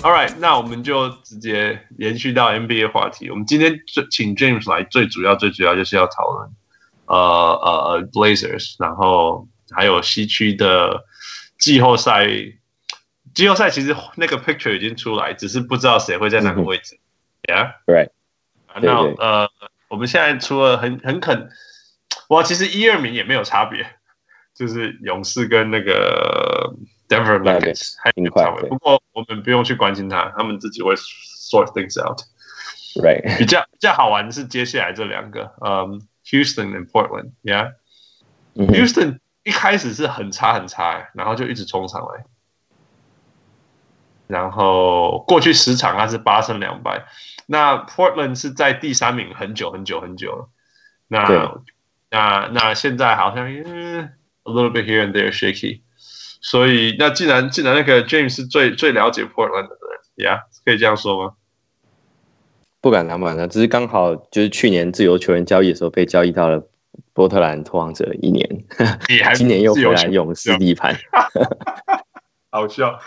All right，那我们就直接延续到 NBA 话题。我们今天最请 James 来，最主要、最主要就是要讨论呃呃 Blazers，然后还有西区的季后赛。季后赛其实那个 picture 已经出来，只是不知道谁会在哪个位置。Yeah，right。那呃，我们现在除了很很肯，哇，其实一二名也没有差别，就是勇士跟那个。Denver Nuggets 还挺快，不过我们不用去关心他，他们自己会 sort things out。Right，比较比较好玩的是接下来这两个，嗯、um,，Houston and Portland，Yeah。Houston 一开始是很差很差，然后就一直冲上来，然后过去十场他是八胜两败，那 Portland 是在第三名很久很久很久了，那那那现在好像、嗯、a little bit here and there shaky。所以，那既然既然那个 James 是最最了解 Portland 的人，Yeah，可以这样说吗？不敢当，不敢当，只是刚好就是去年自由球员交易的时候被交易到了波特兰拓荒者一年，今年又回来勇士地盘，好笑。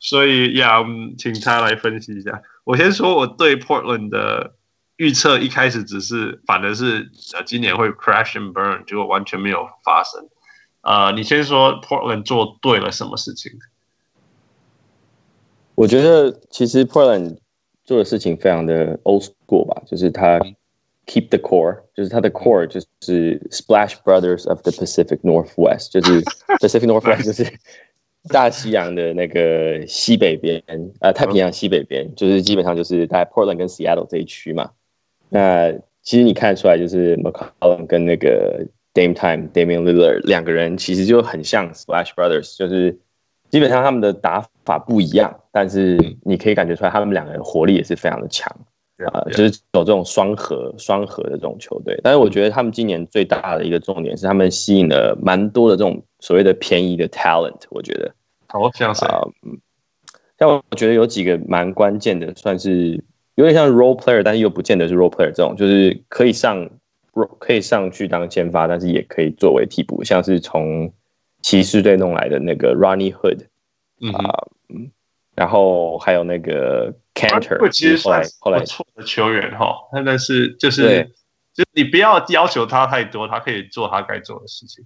所以呀，我们请他来分析一下。我先说我对 Portland 的预测，一开始只是反而是呃今年会 crash and burn，结果完全没有发生。啊，uh, 你先说 Portland 做对了什么事情？我觉得其实 Portland 做的事情非常的 old school 吧，就是他 keep the core，就是他的 core 就是 Splash Brothers of the Pacific Northwest，就是 Pacific Northwest 就是大西洋的那个西北边，呃，太平洋西北边，就是基本上就是在 Portland 跟 Seattle 这一区嘛。那其实你看得出来，就是 McCollum 跟那个。Dame Time, Damian Lillard 两个人其实就很像 Splash Brothers，就是基本上他们的打法不一样，但是你可以感觉出来他们两个人活力也是非常的强啊，就是有这种双核双核的这种球队。但是我觉得他们今年最大的一个重点是他们吸引了蛮多的这种所谓的便宜的 talent，我觉得。好像是啊，像我觉得有几个蛮关键的，算是有点像 role player，但是又不见得是 role player 这种，就是可以上。可以上去当先发，但是也可以作为替补，像是从骑士队弄来的那个 Ronnie Hood，啊，嗯，然后还有那个 Cantor，其实后来后来不错的球员哈，但是就是对。就你不要要求他太多，他可以做他该做的事情，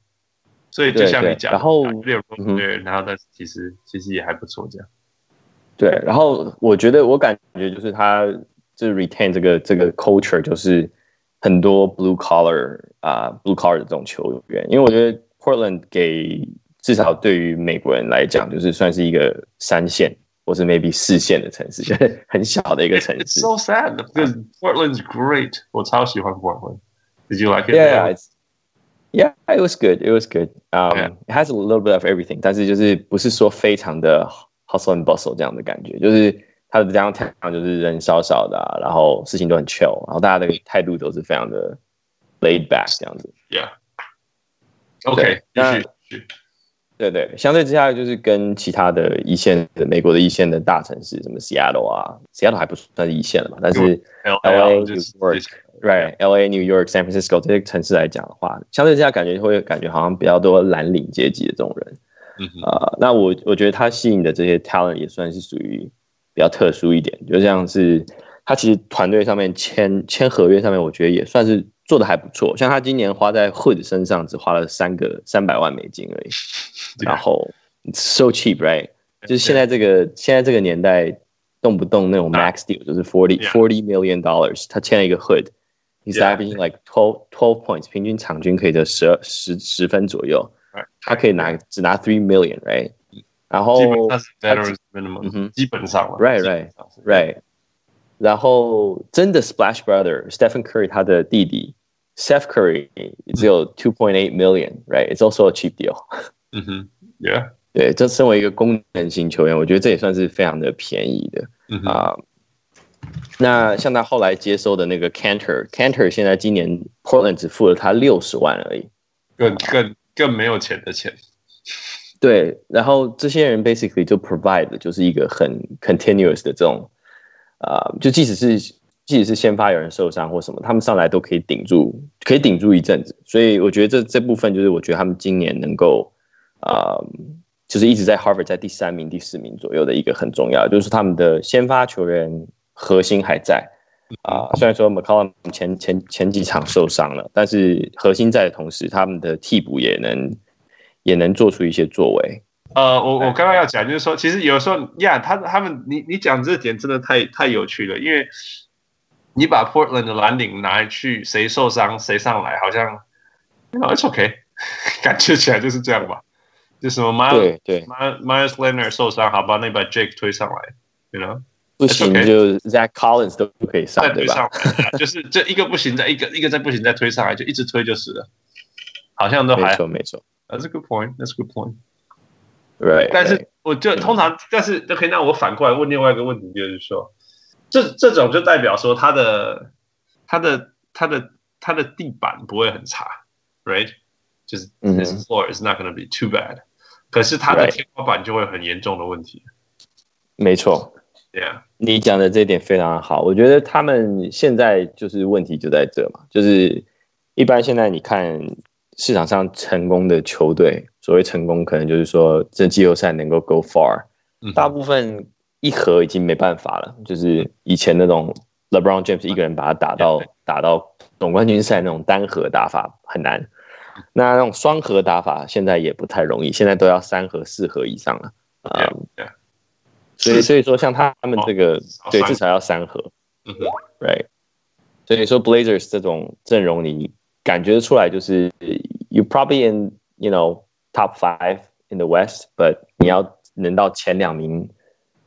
所以就像你讲，然后对，然后但是其实其实也还不错这样，对，然后我觉得我感觉就是他就是 retain 这个这个 culture 就是。很多 blue collar 啊、uh,，blue collar 的这种球员，因为我觉得 Portland 给至少对于美国人来讲，就是算是一个三线或是 maybe 四线的城市，就是很小的一个城市。It's so sad because Portland's great，我超喜欢 Portland。Did you like it? Yeah, yeah, it was good. It was good. Um, yeah. it has a little bit of everything，但是就是不是说非常的 hustle and bustle 这样的感觉，就是。他的 downtown 就是人少少的、啊，然后事情都很 chill，然后大家的态度都是非常的 laid back 这样子。Yeah，OK，继续。对对，相对之下就是跟其他的一线的美国的一线的大城市，什么 Seattle 啊，Seattle 还不算是一线了嘛，但是 LA、New York，right，LA、New York、San Francisco 这些城市来讲的话，相对之下感觉会感觉好像比较多蓝领阶级的这种人。啊、呃，那我我觉得他吸引的这些 talent 也算是属于。比较特殊一点，就像是他其实团队上面签签合约上面，我觉得也算是做的还不错。像他今年花在 Hood 身上只花了三个三百万美金而已，然后 so cheap，right？就是现在这个现在这个年代，动不动那种 max deal 就是 forty forty million dollars，他签了一个 Hood，he's averaging like twelve twelve points，平均场均可以得十二十十分左右，他可以拿只拿 three million，right？然后基本上了，right right right，然后真的 Splash Brother Stephen Curry 他的弟弟 Seth Curry 只有 two point eight million，right？It's also a cheap deal。嗯哼，Yeah，对，这身为一个功能型球员，我觉得这也算是非常的便宜的啊。那像他后来接收的那个 Cantor，Cantor 现在今年 Portland 只付了他六十万而已，更更更没有钱的钱。对，然后这些人 basically 就 provide 的就是一个很 continuous 的这种，啊、就即使是即使是先发有人受伤或什么，他们上来都可以顶住，可以顶住一阵子。所以我觉得这这部分就是我觉得他们今年能够啊、就是一直在 Harvard 在第三名、第四名左右的一个很重要，就是他们的先发球员核心还在啊。虽然说 McCollum 前前前几场受伤了，但是核心在的同时，他们的替补也能也能做出一些作为。呃，我我刚刚要讲就是说，其实有时候呀，他他们你你讲这点真的太太有趣了，因为你把 Portland 的蓝领拿去，谁受伤谁上来，好像你 know it's OK，感觉起来就是这样吧。就什么 Myles 对 Myles Leonard 受伤，好吧，那把 Jake 推上来，you know 不行 okay, 就 Zach Collins 都不可以上，对吧，就是这一个不行，再一个一个再不行，再推上来，就一直推就是了，好像都还没错没错。That's a good point. That's a good point. Right. 但是我就通常，但是都可以让我反过来问另外一个问题，就是说，这这种就代表说他的他的他的他的地板不会很差，right？就是 his floor is not going to be too bad。可是他的天花板就会很严重的问题。没错，Yeah，你讲的这一点非常好。我觉得他们现在就是问题就在这嘛，就是一般现在你看市场上成功的球队，所谓成功可能就是说这季后赛能够 go far，大部分一盒已经没办法了。就是以前那种 LeBron James 一个人把他打到打到总冠军赛那种单核打法很难。那那种双核打法现在也不太容易，现在都要三核、四核以上了啊。所以所以说像他们这个，对，至少要三核。嗯哼，Right。所以说 Blazers 这种阵容，你感觉出来就是 You probably in you know top five in the West，but 你要能到前两名，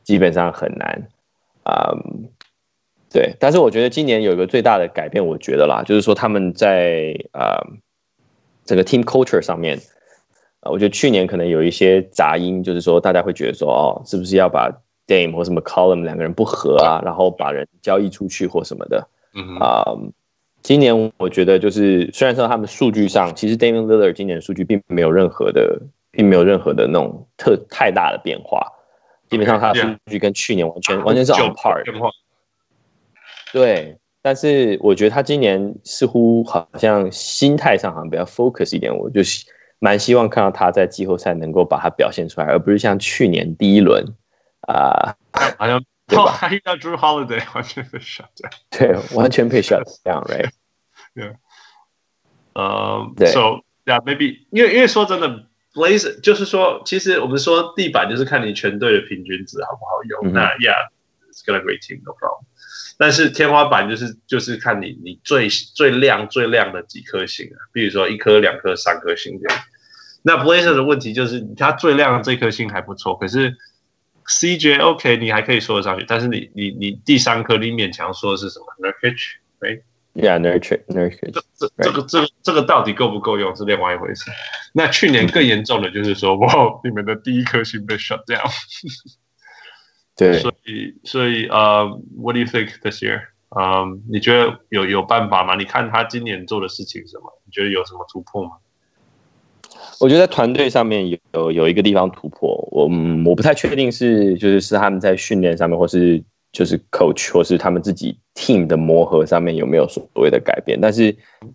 基本上很难。嗯，对。但是我觉得今年有一个最大的改变，我觉得啦，就是说他们在啊。整个 team culture 上面，啊，我觉得去年可能有一些杂音，就是说大家会觉得说，哦，是不是要把 Dame 或什么 McCollum 两个人不合啊，然后把人交易出去或什么的，嗯啊，今年我觉得就是虽然说他们数据上，其实 Damian Lillard 今年的数据并没有任何的，并没有任何的那种特太大的变化，基本上他的数据跟去年完全完全是 on par，对。但是我觉得他今年似乎好像心态上好像比较 focus 一点，我就蛮希望看到他在季后赛能够把它表现出来，而不是像去年第一轮啊，好像对吧？他遇到 Drew Holiday 完全被 shut down，对，完全被 shut down，right？对，呃，so yeah maybe 因为因为说真的，Blazer 就是说，其实我们说地板就是看你全队的平均值好不好用，那 yeah，it's got a great team，no problem。但是天花板就是就是看你你最最亮最亮的几颗星啊，比如说一颗两颗三颗星这样。那 Blazer 的问题就是它最亮的这颗星还不错，可是 CJ OK 你还可以说得上去，但是你你你第三颗你勉强说的是什么？Nurkic，right？Yeah，Nurkic，Nurkic。这这这个这个这个到底够不够用是另外一回事。那去年更严重的就是说，哇，你们的第一颗星被 shut down。对，所以所以呃、uh,，What do you think this year？嗯、um,，你觉得有有办法吗？你看他今年做的事情是什么？你觉得有什么突破吗？我觉得在团队上面有有一个地方突破，我我不太确定是就是是他们在训练上面，或是就是 coach 或是他们自己 team 的磨合上面有没有所谓的改变。但是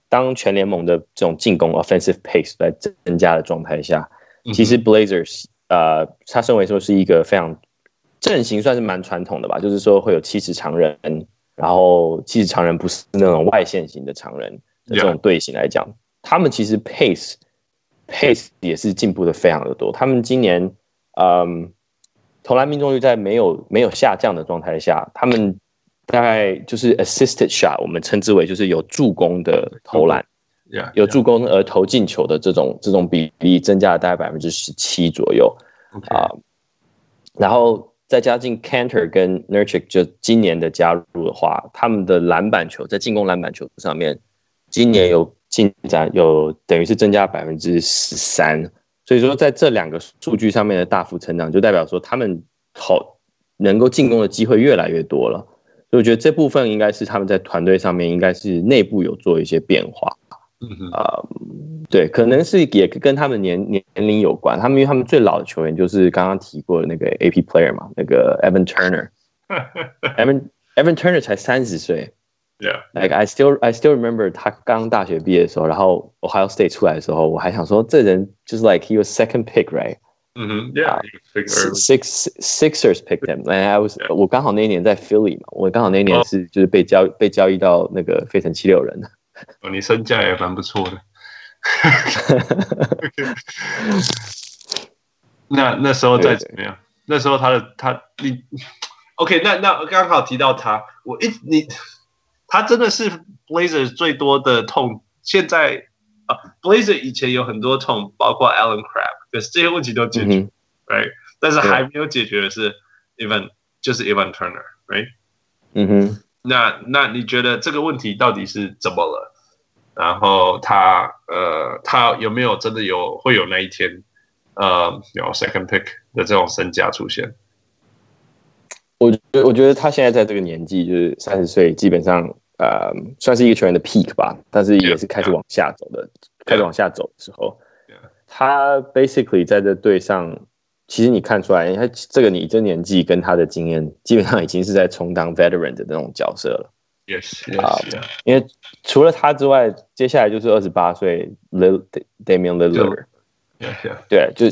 当全联盟的这种进攻 offensive pace 在增加的状态下，其实 Blazers 呃，他身为说是一个非常阵型算是蛮传统的吧，就是说会有七尺长人，然后七尺长人不是那种外线型的长人的这种队形来讲他们其实 pace pace 也是进步的非常的多。他们今年嗯投篮命中率在没有没有下降的状态下，他们大概就是 assisted shot，我们称之为就是有助攻的投篮，Yeah. 有助攻而投进球的这种这种比例增加了大概百分之十七左右啊然后。再加进 Kanter 跟 Nurkic 就今年的加入的话，他们的篮板球在进攻篮板球上面，今年有进展，有等于是增加百分之十三。所以说在这两个数据上面的大幅成长，就代表说他们好能够进攻的机会越来越多了。所以我觉得这部分应该是他们在团队上面应该是内部有做一些变化。嗯哼啊。对，可能是也跟他们年年龄有关。他们因为他们最老的球员就是刚刚提过的那个 AP player 嘛，那个 Evan Turner。Evan Evan Turner 才三十岁。Yeah. Like I still I still remember 他刚大学毕业的时候，然后 Ohio State 出来的时候，我还想说这人就是 like he was second pick right？ 嗯哼，Yeah，six Sixers picked him，哎，I was 我刚好那一年在 Philly 嘛，我刚好那一年是就是被交被交易到那个费城七六人。哦，你身价也蛮不错的。那那时候再怎么样？那时候他的他你，OK，那那刚好提到他，我一你 他真的是 Blazer 最多的痛。现在啊，Blazer 以前有很多痛，包括 Allen Crabbe，可是这些问题都解决、嗯、，right？但是还没有解决的是 Evan，就是 Evan Turner，right？嗯哼，那那你觉得这个问题到底是怎么了？然后他呃，他有没有真的有会有那一天？呃，有 second pick 的这种身价出现，我觉我觉得他现在在这个年纪，就是三十岁，基本上呃算是一个球员的 peak 吧，但是也是开始往下走的.开始往下走的时候.他 basically 在这队上，其实你看出来，他这个你这年纪跟他的经验，基本上已经是在充当 veteran 的那种角色了。Yes, yes, yeah. 因为除了他之外，接下来就是二十八岁 Lil Damian Lillard。对，就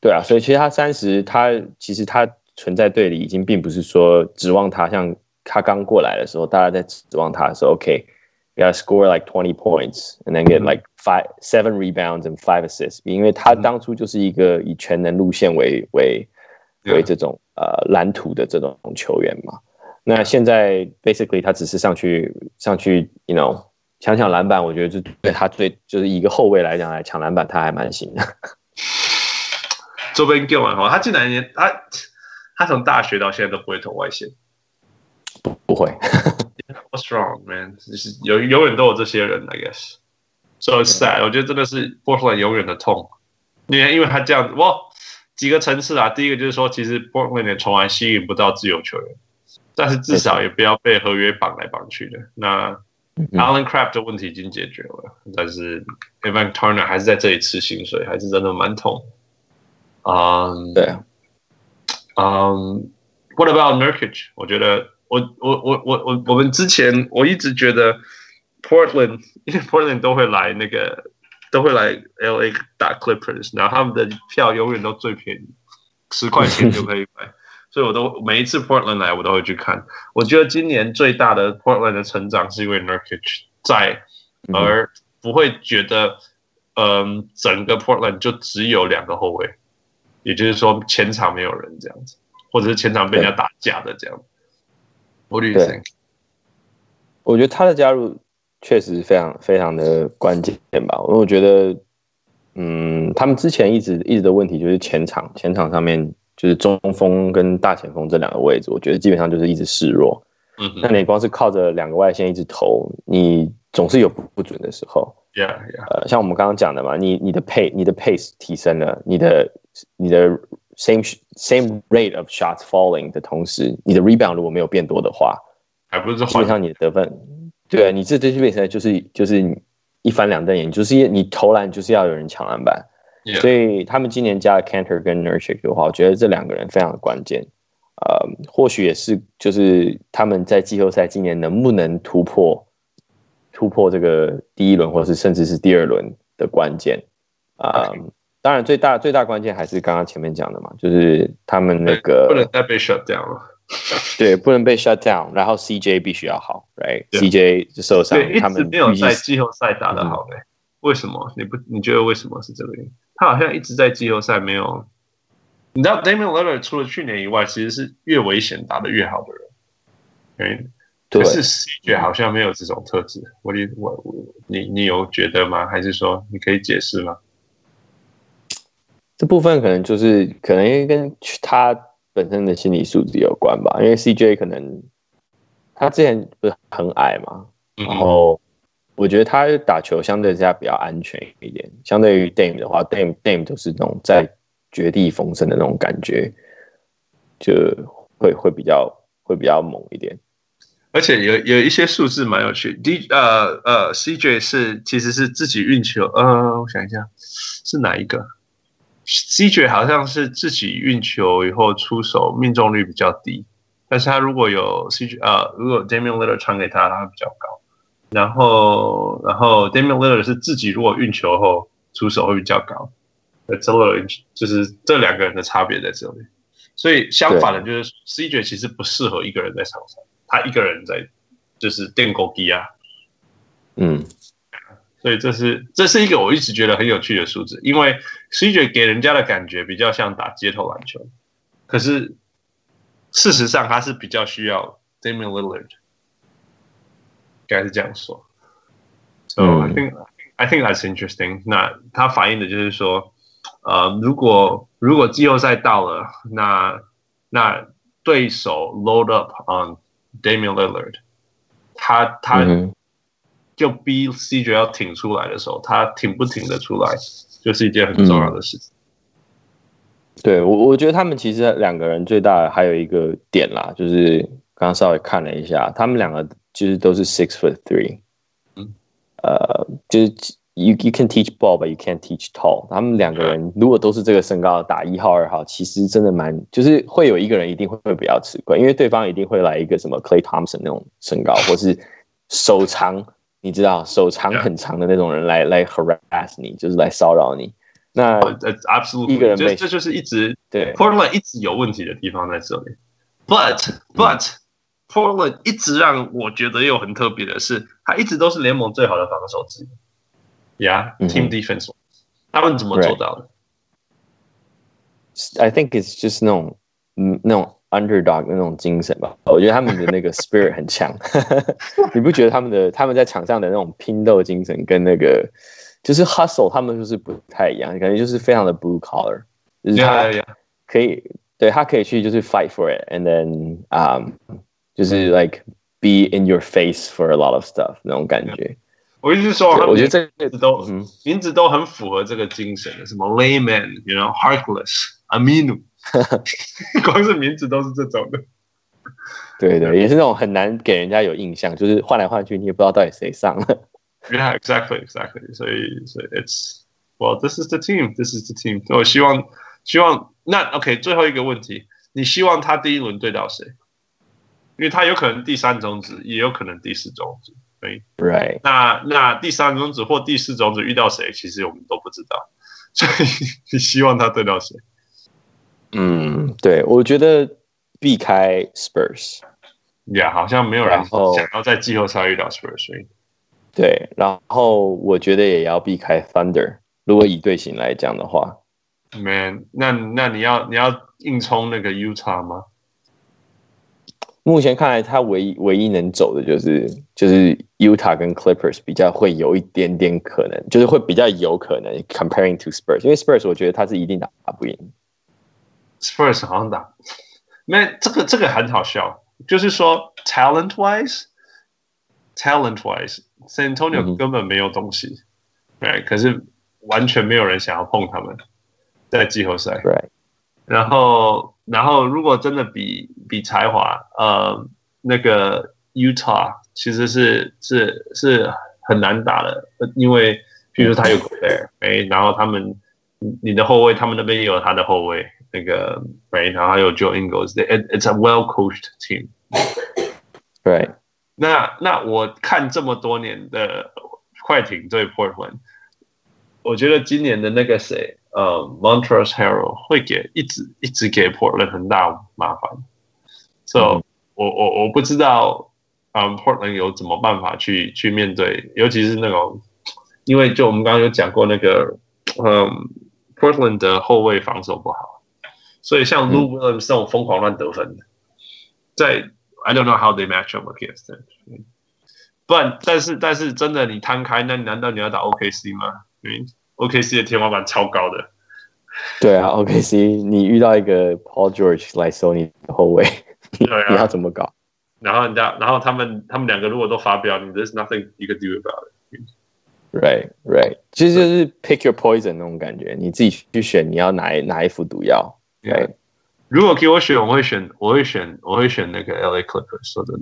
对啊，所以其实他三十，他其实他存在队里已经并不是说指望他像他刚过来的时候，大家在指望他的时候，OK，you gotta score like twenty points and then get like five seven rebounds and five assists，因为他当初就是一个以全能路线为为为这种呃蓝图的这种球员嘛。那现在 basically 他只是上去上去，you know。抢抢篮板，我觉得就对他最就是一个后卫来讲来抢篮板，他还蛮行的。周边 game 完后，他进来他他从大学到现在都不会投外线，不不会。What's wrong, man？就是有永远都有这些人，I guess。So sad，我觉得真的是 Portland 永远的痛。因为因为他这样子，哇，几个层次啊。第一个就是说，其实 Portland 从来吸引不到自由球员，但是至少也不要被合约绑来绑去的。那 Allen Crabbe 的问题已经解决了，但是 Evan Turner 还是在这里吃薪水，还是真的蛮痛。嗯，对啊。嗯，What about Nurkic？我觉得我我我我我我们之前我一直觉得 Portland，因为 Portland 都会来那个都会来 LA 打 Clippers，然后他们的票永远都最便宜，十块钱就可以买。所以，我都每一次 Portland 来，我都会去看。我觉得今年最大的 Portland 的成长是因为 Nurkic 在，而不会觉得，嗯，整个 Portland 就只有两个后卫，也就是说前场没有人这样子，或者是前场被人家打架的这样。What do you think？我觉得他的加入确实非常非常的关键吧。我觉得，嗯，他们之前一直一直的问题就是前场前场上面。就是中锋跟大前锋这两个位置，我觉得基本上就是一直示弱。嗯，那你光是靠着两个外线一直投，你总是有不不准的时候。Yeah, yeah. 呃，像我们刚刚讲的嘛，你你的 pace 你的 pace 提升了，你的你的 same same rate of shots falling 的同时，你的 rebound 如果没有变多的话，还不是基本上你的得分，对啊，你这这基本上就是就是一翻两瞪眼，就是你投篮就是要有人抢篮板。Yeah. 所以他们今年加了 Kanter 跟 Nurkic 的话，我觉得这两个人非常的关键。呃，或许也是就是他们在季后赛今年能不能突破突破这个第一轮，或是甚至是第二轮的关键。啊.当然最大最大关键还是刚刚前面讲的嘛，就是他们那个不能再被 shut down 了。对，不能被 shut down，然后 CJ 必须要好，right？CJ 就受伤，对，他们没有在季后赛打得好的、嗯，为什么？你不你觉得为什么是这个原因？他好像一直在季后赛没有，你知道 Damian Lillard 除了去年以外，其实是越危险打得越好的人。对，可是 CJ 好像没有这种特质。我你我你你有觉得吗？还是说你可以解释吗？这部分可能就是可能跟他本身的心理素质有关吧。因为 CJ 可能他之前不是很矮嘛，然后。我觉得他打球相对之下比较安全一点，相对于 Dame 的话，Dame Dame 都是那种在绝地逢生的那种感觉，就会会比较会比较猛一点。而且有有一些数字蛮有趣，D 呃呃 CJ 是其实是自己运球，呃我想一下是哪一个？CJ 好像是自己运球以后出手命中率比较低，但是他如果有 CJ 呃如果 Damian Lillard 传给他，他会比较高。然后，然后 Damian Lillard 是自己如果运球后出手会比较高，It's a little 就是这两个人的差别在这里。所以相反的，就是 CJ 其实不适合一个人在场上，他一个人在就是电狗机啊。嗯，所以这是这是一个我一直觉得很有趣的数字，因为 CJ 给人家的感觉比较像打街头篮球，可是事实上他是比较需要 Damian Lillard，该是这样说。So I think、嗯、I think that's interesting。那它反映的就是说，呃，如果如果季后赛到了，那那对手 load up on Damian Lillard，他他。嗯就逼 CJ 要挺出来的时候，他挺不挺得出来，就是一件很重要的事情。嗯、对我，我觉得他们其实两个人最大的还有一个点啦，就是刚刚稍微看了一下，他们两个其实都是 six foot three。嗯，呃，就是 you you can teach ball，but you can't teach tall。他们两个人如果都是这个身高打一号、二号，其实真的蛮，就是会有一个人一定会会比较吃亏，因为对方一定会来一个什么 Clay Thompson 那种身高，或是手长。你知道手长很长的那种人来来 harass 你，就是来骚扰你。那 absolutely 一个人被这就是一直对 Portland 一直有问题的地方在这里。But but、嗯、Portland 一直让我觉得又很特别的是，他一直都是联盟最好的防守之一。Yeah，team、嗯、哼 defense，他们怎么做到的？I think it's just 那种嗯那种。Underdog 那种精神吧，我觉得他们的那个 spirit 很强。你不觉得他们的他们在场上的那种拼斗精神跟那个就是 hustle，他们就是不太一样，感觉就是非常的 blue collar，就是他可以 yeah, yeah, yeah. 对他可以去就是 fight for it，and then um 就是 like be in your face for a lot of stuff 那种感觉。 我一直说，我觉得这个都名字都很符合这个精神的，什么 layman，you know，heartless，Aminu。光是名字都是这种的，对对，也是那种很难给人家有印象，就是换来换去，你也不知道到底谁上了。Yeah, exactly, exactly. 所以，所以，it's well, this is the team, this is the team. 我希望，希望那 OK。最后一个问题，你希望他第一轮对到谁？因为他有可能第三种子，也有可能第四种子。对，Right。那那第三种子或第四种子遇到谁，其实我们都不知道。所以，你希望他对到谁？嗯，对，我觉得避开 Spurs，呀，yeah, 好像没有人想要在季后赛遇到 Spurs。对，然后我觉得也要避开 Thunder。如果以队形来讲的话，Man，那那你要你要硬冲那个 Utah 吗？目前看来，他唯一唯一能走的就是就是 Utah 跟 Clippers 比较会有一点点可能，就是会比较有可能 comparing to Spurs，因为 Spurs 我觉得他是一定打不赢。Spurs 好像打，那这个这个很好笑，就是说 talent wise，talent wise，San Antonio 根本没有东西，对、mm，hmm. right? 可是完全没有人想要碰他们，在季后赛，对，然后然后如果真的比比才华，呃，那个 Utah 其实是是是很难打的，因为比如说他有 Gobert，哎，然后他们你的后卫，他们那边也有他的后卫。那个，right，然后还有 Joe Ingles，it's a well coached team，right。那那我看这么多年的快艇对 Portland，我觉得今年的那个谁，呃，Montrezl Harrell 会给一直一直给 Portland 很大麻烦，so、嗯、我我我不知道，嗯，Portland 有怎么办法去去面对，尤其是那种，因为就我们刚刚有讲过那个，嗯，Portland 的后卫防守不好。所以像 Lou Williams 这种疯狂乱得分的，在 I don't know how they match up against them。不然，但是但是真的你摊开，那难道你要打 OKC 吗？因为 OKC 的天花板超高的。对啊，OKC 你遇到一个 Paul George 来守你的后卫，啊、你要怎么搞？然后人家，然后他们他们两个如果都发飙，你 There's nothing you can do about it。Right, right，其实就是 pick your poison 那种感觉，你自己去选你要哪一哪一副毒药。对，Yeah. 如果给我选，我会选，我会选，我会选那个 LA Clippers。说真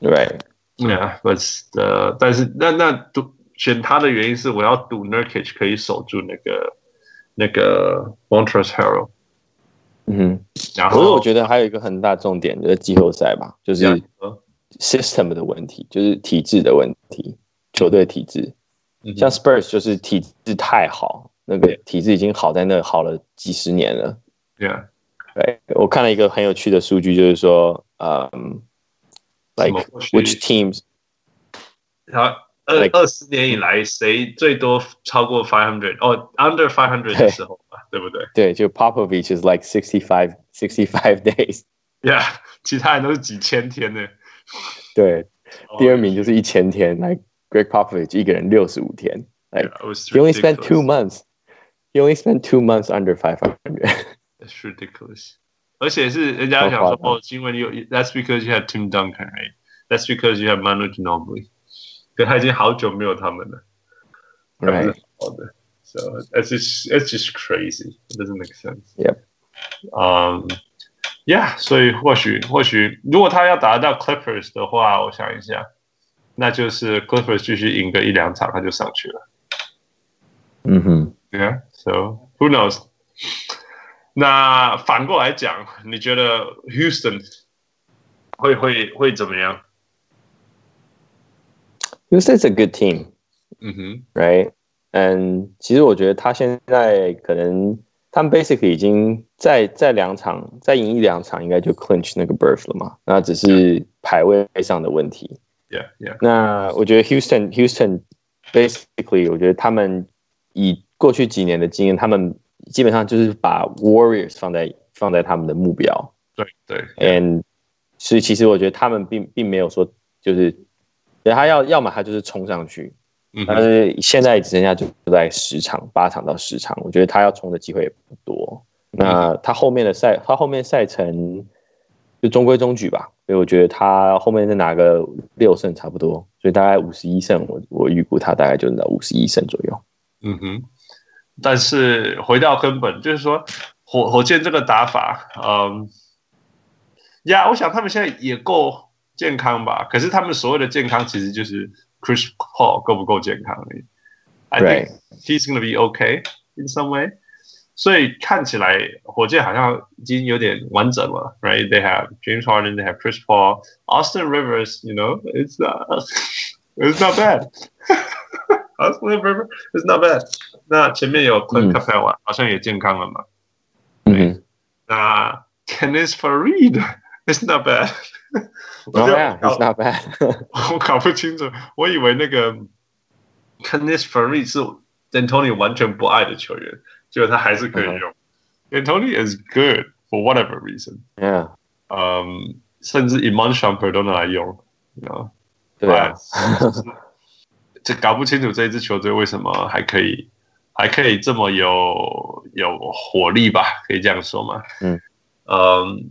的，Right，Yeah，but 呃，但是那那赌选他的原因是我要赌 Nurkic 可以守住那个那个 Montrezl Harrell。嗯哼，然后可是我觉得还有一个很大重点就是季后赛吧，就是 system 的问题，就是体制的问题，球队体制。像 Spurs 就是体制太好。那个体制已经好在那好了几十年了。Yeah，对，我看了一个很有趣的数据，就是说，嗯，like which teams，好，二二十年以来谁最多超过 five hundred？哦，under five hundred 的时候吧，对不对？对，就 Popovich is like sixty five sixty five days。Yeah，其他人都是几千天呢。对，第二名就是一千天，like Greg Popovich 一个人六十五天，like he only spent two months。You only spend two months under five hundred. That's ridiculous. 而且是人家讲说哦，因为你有 That's because you have Tim Duncan, right? That's because you have Manu Ginobili. 可他已经好久没有他们了。Right. 好的 So it's just it's just crazy. It doesn't make sense. Yep. Um. Yeah. 所以或许或许如果他要打得到 Clippers 的话，我想一下，那就是 Clippers 继续赢个一两场，他就上去了。嗯哼。Yeah. So who knows？那反过来讲，你觉得 Houston 会会会怎么样？Houston's a good team，嗯哼，Right？And 其实我觉得他现在可能他们 basically 已经在在两场再赢一两场，应该就 clinch 那个 berth 了嘛。那只是排位上的问题。Yeah, yeah。那我觉得 Houston Houston basically 我觉得他们以过去几年的经验，他们基本上就是把 Warriors 放在放在他们的目标。对对，and 所以其实我觉得他们并并没有说就是，他要要么他就是冲上去，嗯，但是现在只剩下就在十场八场到十场，我觉得他要冲的机会也不多。嗯、那他后面的赛，他后面赛程就中规中矩吧，所以我觉得他后面再拿个六胜差不多，所以大概五十一胜，我我预估他大概就能到五十一胜左右。嗯哼。但是回到根本，就是说火火箭这个打法，嗯，呀，我想他们现在也够健康吧？可是他们所谓的健康，其实就是 Chris Paul 够不够健康而已。I think he's gonna be okay in some way。所以看起来火箭好像已经有点完整了，right? They have James Harden, they have Chris Paul, Austin Rivers. You know, it's uh, it's not bad. Austin Rivers is not bad。那前面有 Clint Capela，好像也健康了嘛。嗯。那 Kenneth Faried is not bad。 Oh yeah, it's not bad。我搞不清楚，我以为那个 Kenneth Faried 是 D'Antoni 完全不爱的球员，结果他还是可以用。D'Antoni is good for whatever reason。Yeah。嗯，甚至 Iman Shumpert 都拿来用，你知道吗？对啊。这搞不清楚这一支球队为什么还可以，还可以这么有有火力吧？可以这样说吗？嗯，嗯、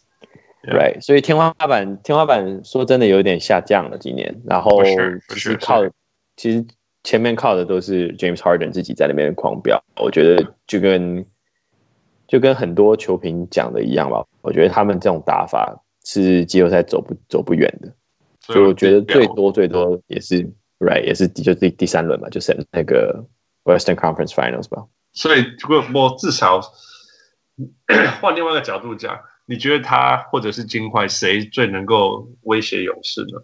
Right，所以天花板天花板说真的有点下降了今年，然后是靠其实前面靠的都是 James Harden 自己在那边狂飙，我觉得就跟就跟很多球评讲的一样吧，我觉得他们这种打法是季后赛走不走不远的，所以我觉得最多最多也是。Right，也是就第第三轮嘛，就是那个 Western Conference Finals 吧。所以，如果我至少 换另外一个角度讲，你觉得他或者是金块谁最能够威胁勇士呢？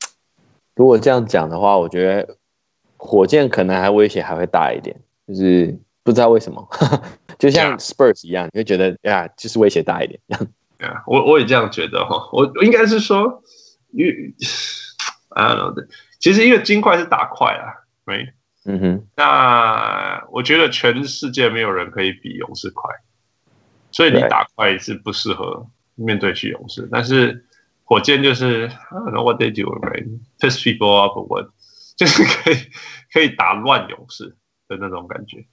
如果这样讲的话，我觉得火箭可能还威胁还会大一点，就是不知道为什么，就像 Spurs 一样，你会觉得呀，就是威胁大一点。Yeah, 我我也这样觉得哈，我应该是说。因为 I don't know，其实因为金块是打快啊，right？嗯哼，那我觉得全世界没有人可以比勇士快，所以你打快是不适合面对去勇士。但是火箭就是 I don't know what they do，right？Piss people off what？就是可以可以打乱勇士的那种感觉，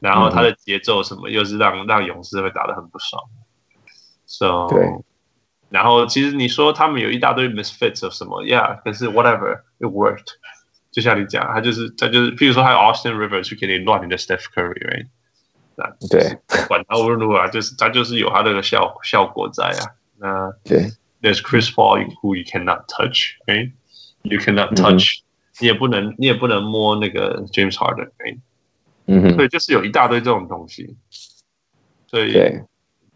然后他的节奏什么又是让让勇士会打得很不爽，so 对。然后其实你说他们有一大堆 misfits 什么，Yeah，可是 whatever it worked，就像你讲，他就是他就是，譬如说他有 Austin Rivers 去给你乱你的 Steph Curry，right？那对，管他无论如何啊，就是他就是有他的效效果在啊。那对，There's Chris Paul who you cannot touch，right？You cannot touch，、嗯、你也不能你也不能摸那个 James Harden，right？嗯哼，所以就是有一大堆这种东西，所以，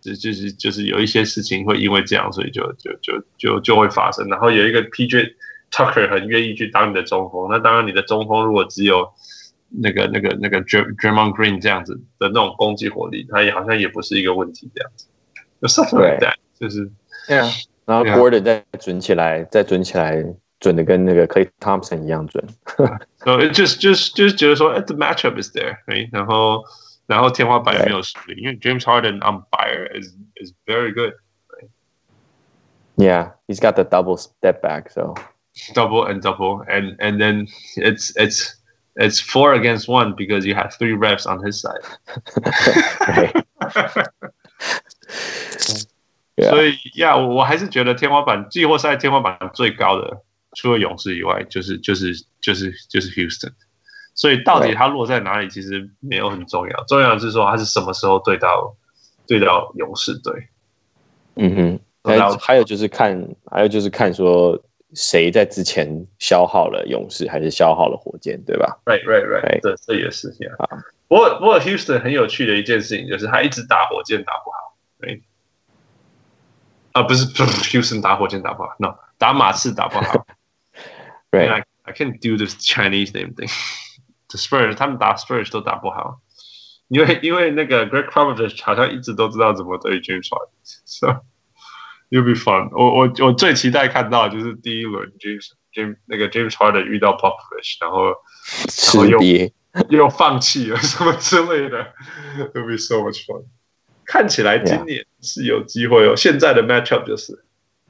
就就是就是有一些事情会因为这样，所以就就就就就会发生。然后有一个 PJ。Tucker 很愿意去当你的中锋，那当然你的中锋如果只有那个那个那个 Draymond Green 这样子的那种攻击火力，他也好像也不是一个问题这样子。就 something like that，就是对啊。然后 Gordon 再准起来，再准起来，准的跟那个 Klay Thompson 一样准。所以就是就是就是觉得说，the matchup is there，然后然后天花板也没有实力，因为 James Harden on fire is is very good。Yeah, he's got the double step back, so. double and double and and then it's it's it's four against one because you have three reps on his side 所以呀，我还是觉得天花板季后赛天花板最高的，除了勇士以外，就是就是就是就是 Houston。所以到底他落在哪里，其实没有很重要，重要的是说他是什么时候对到对到勇士队。嗯哼，还有还有就是看，还有就是看说。 谁在之前消耗了勇士，还是消耗了火箭，对吧？Right, right, right。这这也是这样。啊，不过不过，Houston 很有趣的一件事情就是，他一直打火箭打不好。对。啊，不是，Houston 打火箭打不好，No，打马刺打不好。Right. I, I can't do this Chinese name thing. The Spurs 他们打 Spurs 都打不好，因为因为那个 Greg Popovich 好像一直都知道怎么对 James Harden。You'll be fun 我。我我我最期待看到的就是第一轮 James James 那个 James Harden 遇到 Popovich，然后然后又又放弃了什么之类的。It'll be so much fun。看起来今年是有机会哦。现在的 matchup 就是，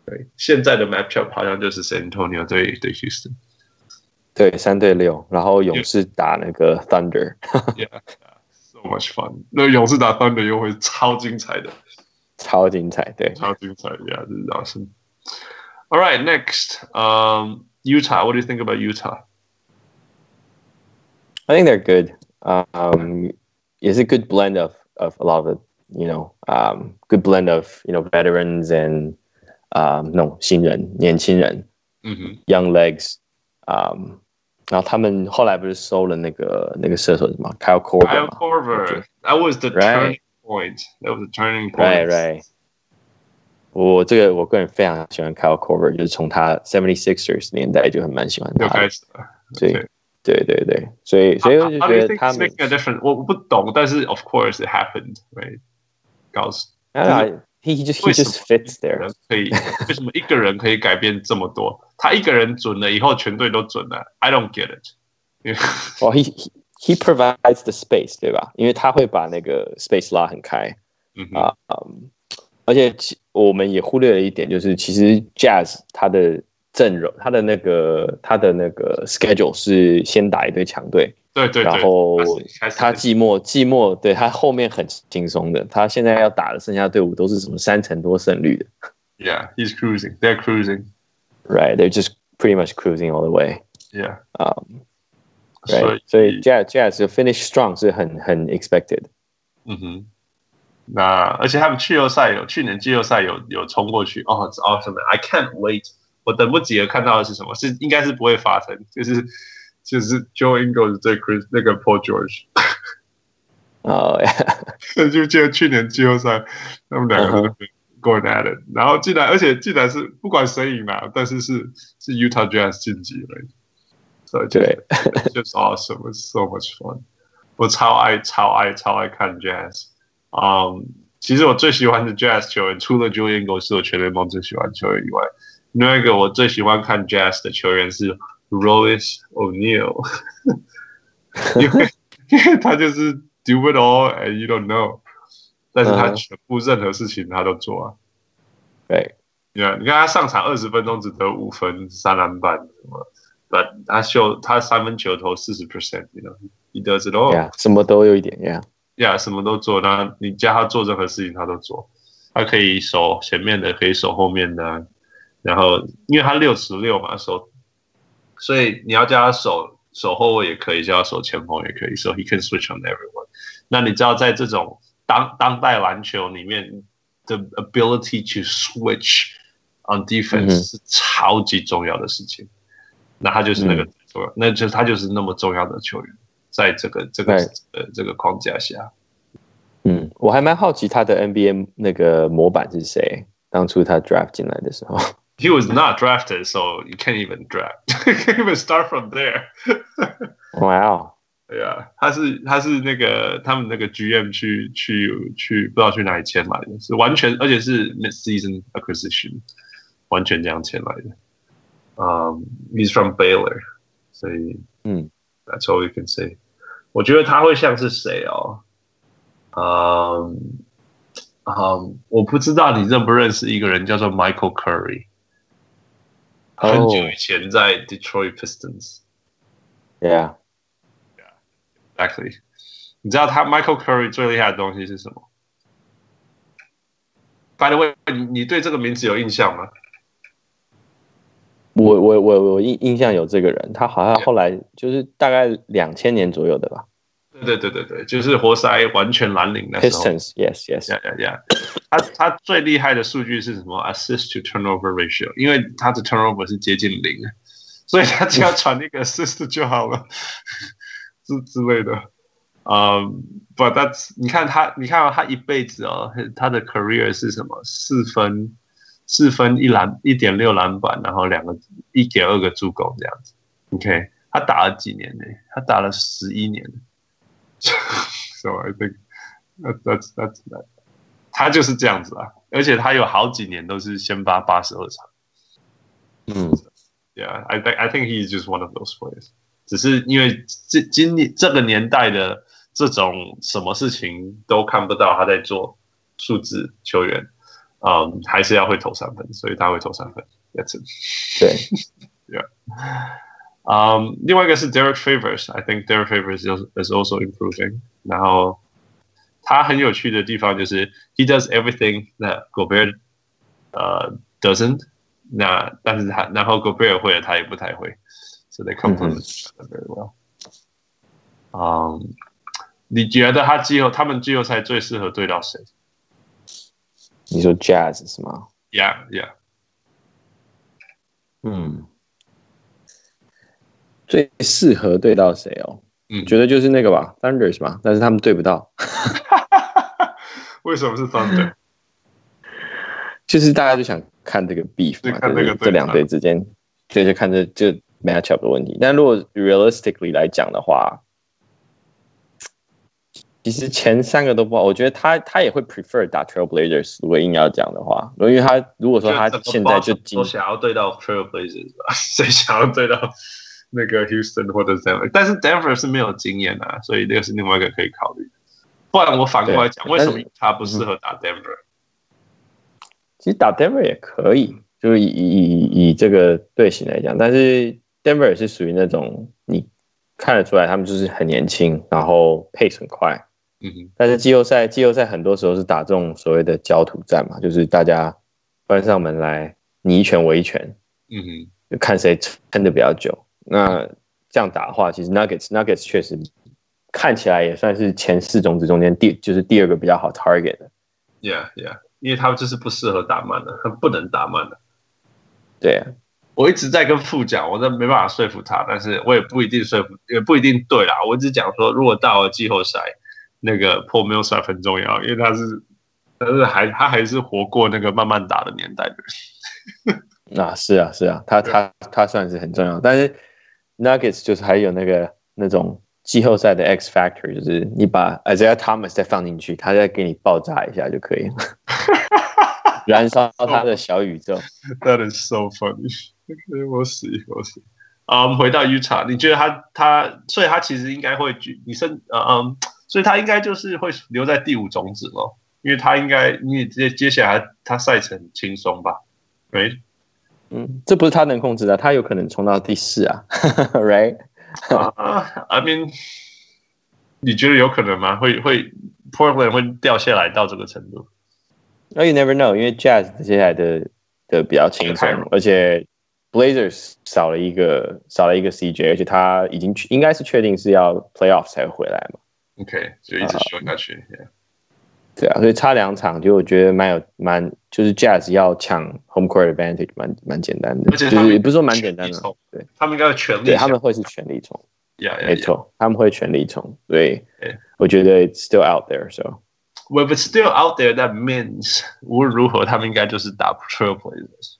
对，现在的 matchup 好像就是 San Antonio 对对 Houston。对，三对六，然后勇士打那个 Thunder。Yeah，so much fun。那勇士打 Thunder 又会超精彩的。超精彩，对，超精彩，Yeah, this is awesome. All right, next, um, Utah. What do you think about Utah? I think they're good. Um, it's a good blend of of a lot of it, you know, um, good blend of you know veterans and um, no 新人年轻人，嗯哼、mm hmm.，young legs，um, 然后他们后来不是收了那个那个射手什么 Kyle Korver，Kyle Korver，that was the right point. That was a turning point. Right, right. 我这个我个人非常喜欢 Kyle Korver，就是从他 Seventy Sixers 年代就很蛮喜欢他。就开始了。对对对对，所以所以我就觉得他们。Making a difference，我我不懂，但是 of course it happened, right? 告诉。啊，he he just he just fits there。可以，为什么一个人可以改变这么多？他一个人准了以后，全队都准了。I don't get it. Well, he he he provides the space，对吧？因为他会把那个 space 拉很开。嗯啊嗯，而且我们也忽略了一点，就是其实 Jazz 他的阵容，他的那个他的那个 schedule 是先打一队强队，对对，然后他季末季末对他后面很轻松的，他现在要打的剩下队伍都是什么三成多胜率的。Yeah, he's cruising. They're cruising. Right, they're just pretty much cruising all the way. Yeah. Um. Right. 所以 Jazz Jazz finish strong 是很很 expected。嗯哼。那而且他们季后赛有去年季后赛有有冲过去哦，，It's awesome！I can't wait！我等不及了看到的是什么？是应该是不会发生，就是就是 Joe Ingles 对 Chris 那个 Paul George。哦，就记得去年季后赛他们两个人 going at it，然后竟然而且竟然是不管谁赢了，但是是是 Utah Jazz 晋级了。所以对，just awesome！It's so much fun！我超爱超爱超爱看 Jazz。嗯，um, 其实我最喜欢的 Jazz 球员，除了 Julian Ingles 是我全联盟最喜欢的球员以外，另外一个我最喜欢看 Jazz 的球员是 Royce O'Neal，因为因为 他就是 do it all and you don't know，但是他全部任何事情他都做啊。对，你看，你看他上场二十分钟只得五分、三篮板什么，但他秀他三分球投四十 percent，you know，he does it all，yeah, 什么都有一点，yeah。呀，yeah, 什么都做，那你叫他做任何事情，他都做。他可以守前面的，可以守后面的。然后，因为他六十六嘛，守，所以你要叫他守守后卫也可以，叫他守前锋也可以，so he can switch on everyone。那你知道在这种当当代篮球里面，the ability to switch on defense 是超级重要的事情。嗯、那他就是那个那就是他就是那么重要的球员，在这个这个呃这个框架下。嗯，我还蛮好奇他的 NBA 那个模板是谁？当初他 draft 进来的时候。He was not drafted, so you can't even draft. You can't even start from there. Wow. Yeah，他是他是那个他们那个 GM 去去去不知道去哪里签来的，是完全而且是 mid-season acquisition，完全这样签来的。Um, he's from Baylor，所以嗯，That's all we can say。我觉得他会像是谁哦？嗯嗯，我不知道你认不认识一个人叫做 Michael Curry。很久以前在 Detroit Pistons，Yeah，Yeah，Exactly。你知道他 Michael Curry 最厉害的东西是什么？By the way，你你对这个名字有印象吗？ 我我我我印印象有这个人，他好像后来就是大概两千年左右的吧。对对对对对，就是活塞完全蓝领的时候。Pistons，yes yes，yeah yeah yeah。他他最厉害的数据是什么？Assist to turnover ratio，因为他的 turnover 是接近零，所以他只要传一个 assist 就好了，之之类的。嗯、um,，but that's 你看他，你看他一辈子哦，他的 career 是什么？四分四分一篮一点六篮板，然后两个一点二个助攻这样子。OK，他打了几年呢？他打了十一年。So I think that that's that's that. 他就是这样子啊，而且他有好几年都是先发八十二场。嗯，Yeah，I think I think he's just one of those players。只是因为这今年这个年代的这种什么事情都看不到他在做数字球员，嗯，还是要会投三分，所以他会投三分。That's it。对，Yeah。嗯，另外一个是 Derek Favors，I think Derek Favors is also improving。然后。他很有趣的地方就是 he does everything that Gobert 呃、uh, doesn't。那但是他然后 Gobert 会的他也不太会，so they complement each other very well。嗯，你觉得他季后他们季后赛最适合对到谁？ 你说 Jazz 是吗？Yeah, yeah。嗯，最适合对到谁哦？嗯，觉得就是那个吧，Thunder 是吧，但是他们对不到。为什么是 Thunder？就是大家就想看这个 beef 嘛，就是这两队之间，所以就看这就 matchup 的问题。但如果 realistically 来讲的话，其实前三个都不好。我觉得他他也会 prefer 打 Trailblazers。如果硬要讲的话，因为他如果说他现在就都想要对到 Trailblazers 吧，谁想要对到那个 Houston 或者 Denver？但是 Denver 是没有经验啊，所以这个是另外一个可以考虑。不然我反过来讲，为什么他不适合打 Denver？其实打 Denver 也可以，就是以以以这个队形来讲，但是 Denver 也是属于那种你看得出来，他们就是很年轻，然后 pace 很快。嗯哼。但是季后赛季后赛很多时候是打这种所谓的焦土战嘛，就是大家关上门来你一拳我一拳。嗯哼。就看谁撑的比较久。那这样打的话，其实 Nuggets Nuggets 确实。看起来也算是前四种子中间第就是第二个比较好 target 的，Yeah Yeah，因为他们就是不适合打慢的，他不能打慢的。对啊，我一直在跟副讲，我都没办法说服他，但是我也不一定说服，也不一定对啦。我只讲说，如果到了季后赛，那个 Paul Millsap 很重要，因为他是，但是还他还是活过那个慢慢打的年代的人。啊，是啊是啊，他他他算是很重要，但是 Nuggets 就是还有那个那种。季后赛的 X factor 就是你把 Isaiah Thomas 再放进去，他再给你爆炸一下就可以了，燃烧他的小宇宙。That is so funny。我死我死。啊，我们回到 Utah，你觉得他他，所以他其实应该会举，你是呃嗯，所以他应该就是会留在第五种子咯，因为他应该因为接接下来他赛程很轻松吧？Right？嗯，这不是他能控制的，他有可能冲到第四啊，Right？啊、uh,，I mean，你觉得有可能吗？会会 Portland 会掉下来到这个程度？那、oh, you never know，因为 Jazz 接下来的的比较轻松，而且 Blazers 少了一个少了一个 CJ，而且他已经应该是确定是要 Playoff 才会回来嘛。OK，就一直说下去。Uh, yeah. 对啊，所以差两场，就我觉得蛮有蛮，就是 Jazz 要抢 Home Court Advantage 蛮蛮简单的，就是也不是说蛮简单的，对，他们应该全力，对，他们会是全力冲，yeah, yeah, 没错，他们会全力冲，对，yeah. 我觉得 it's still out there，so well, if it's still out there，that means 无论如何，他们应该就是打 Trailblazers，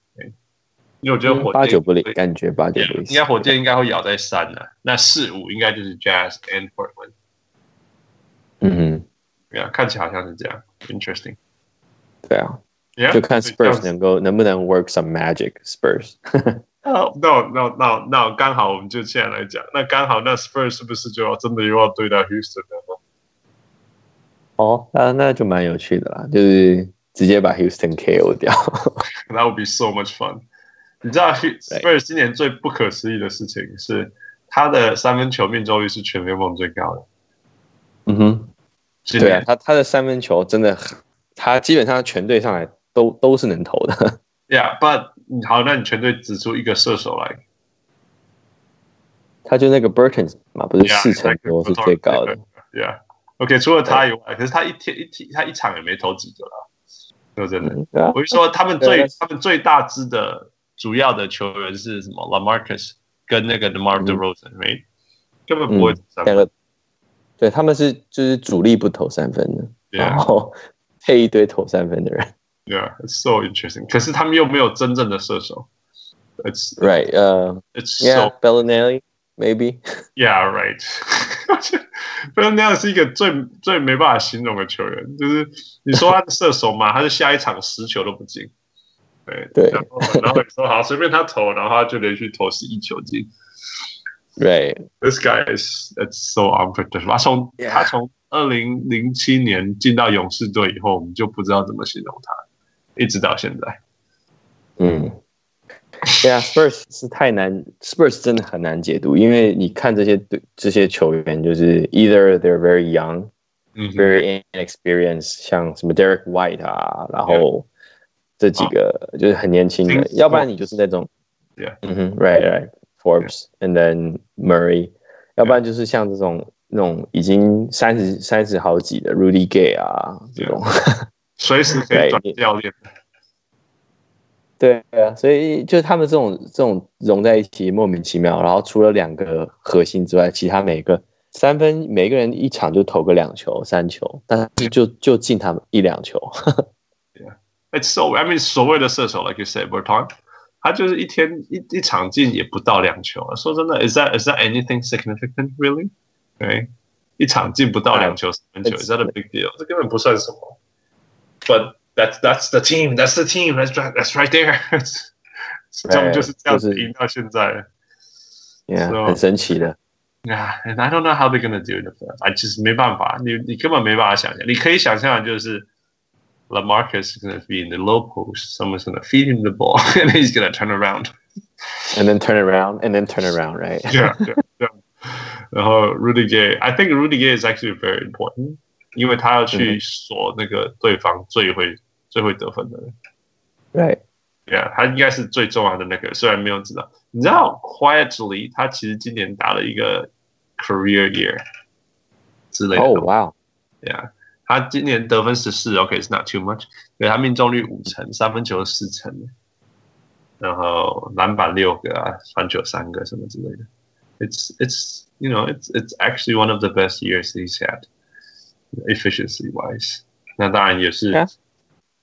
因为我觉得火箭八九不离，感觉八九不离，应该火箭应该会咬在三的，那四五应该就是 Jazz and Portland， 嗯哼。对啊，看起来好像是这样，interesting。对啊，yeah? 就看 Spurs 能够能不能 work some magic。Spurs。哦，no no no no，刚好我们就现在来讲，那刚好那 Spurs 是不是就要真的又要对到 Houston 了吗？哦，那那就蛮有趣的啦，就是直接把 Houston KO 掉。That would be so much fun。你知道 Spurs 今年最不可思议的事情是，他的三分球命中率是全联盟最高的。嗯哼。对啊，他他的三分球真的，他基本上全队上来都都是能投的。Yeah，but 好，那你全队指出一个射手来，他就那个 Burton 嘛，不是四成多是最高的。Yeah，OK，除了他以外，可是他一天一天他一场也没投几个了。说真的，我就说他们最他们最大支的主要的球员是什么？LaMarcus 跟那个 DeMar DeRozan，没根本不会三分。对，他们是就是主力不投三分的，yeah. 然后配一堆投三分的人。Yeah，it's so interesting。可是他们又没有真正的射手。It's right. Uh, it's yeah, so Bellinelli maybe. Yeah, right. Belinelli 是一个最最没办法形容的球员，就是你说他是射手嘛，他是下一场十球都不进。对对，然后然后你说好随便他投，然后他就连续投十一球进。Right, this guy is it's so unpredictable. 他从他从二零零七年进到勇士队以后，我们就不知道怎么形容他，一直到现在。嗯，对啊，Spurs 是太难，Spurs 真的很难解读，因为你看这些对这些球员，就是 either they're very young, very inexperienced，像什么 Derek White 啊，然后这几个就是很年轻的，要不然你就是那种，Yeah，嗯哼，Right, right. Forbes，and then Murray，要不然就是像这种那种已经三十三十好几的 Rudy Gay 啊，这种 随时可以转教练。对啊，所以就他们这种这种融在一起莫名其妙，然后除了两个核心之外，其他每个三分每个人一场就投个两球三球，但是就就进他们一两球。yeah，it's so I mean 所谓的射手，like you said，Bertans。他就是一天一一场进也不到两球啊！说真的，is that is that anything significant really？对，一场进不到两球三分球，is that a big deal？这根本不算什么。But that's that's the team, that's the team, that's right, that's right there。他们就是这样子赢到现在。Yeah，很神奇的。Yeah, and I don't know how they're gonna do it. I just 没办法，你你根本没办法想象。你可以想象的就是。 LaMarcus is going to be in the low post. Someone's going to feed him the ball, and he's going to turn around. And then turn around, and then turn around, right? yeah, yeah, yeah. 然后 Rudy Gay, I think Rudy Gay is actually very important，因为他要去锁那个对方最会、嗯、最会得分的人。Right. Yeah，他应该是最重要的那个，虽然没有知道。你知道，quietly，他其实今年打了一个 career year 之类的。Oh wow. Yeah. 他今年得分十四，OK，is not too much。对，他命中率五成，三分球四成，然后篮板六个啊，传球三个什么之类的。It's it's you know it's it's actually one of the best years he's had efficiency wise。那当然也是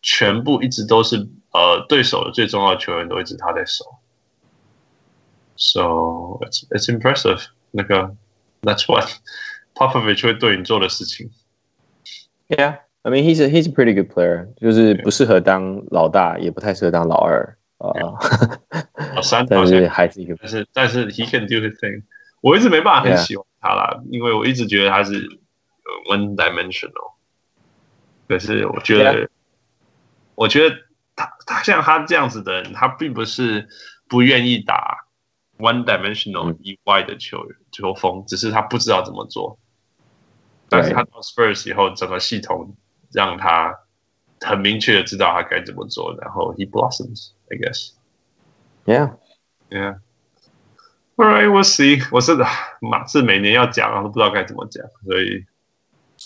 全部一直都是呃对手的最重要的球员都一直他在守。So it's it's impressive。那个 That's what Popovich 会对你做的事情。 Yeah, I mean he's a he's a pretty good player，就是不适合当老大，也不太适合当老二啊。老三，但是还是一个，但是但是 he can do his thing。我一直没办法很喜欢他啦，因为我一直觉得他是 one dimensional。可是我觉得，我觉得他他像他这样子的人，他并不是不愿意打 one dimensional 以外的球员球风，只是他不知道怎么做。但是他到 Spurs 以后，整个系统让他很明确的知道他该怎么做，然后 he blossoms, I guess. Yeah, Yeah. All right, we'll see. 我是马刺每年要讲啊，都不知道该怎么讲，所以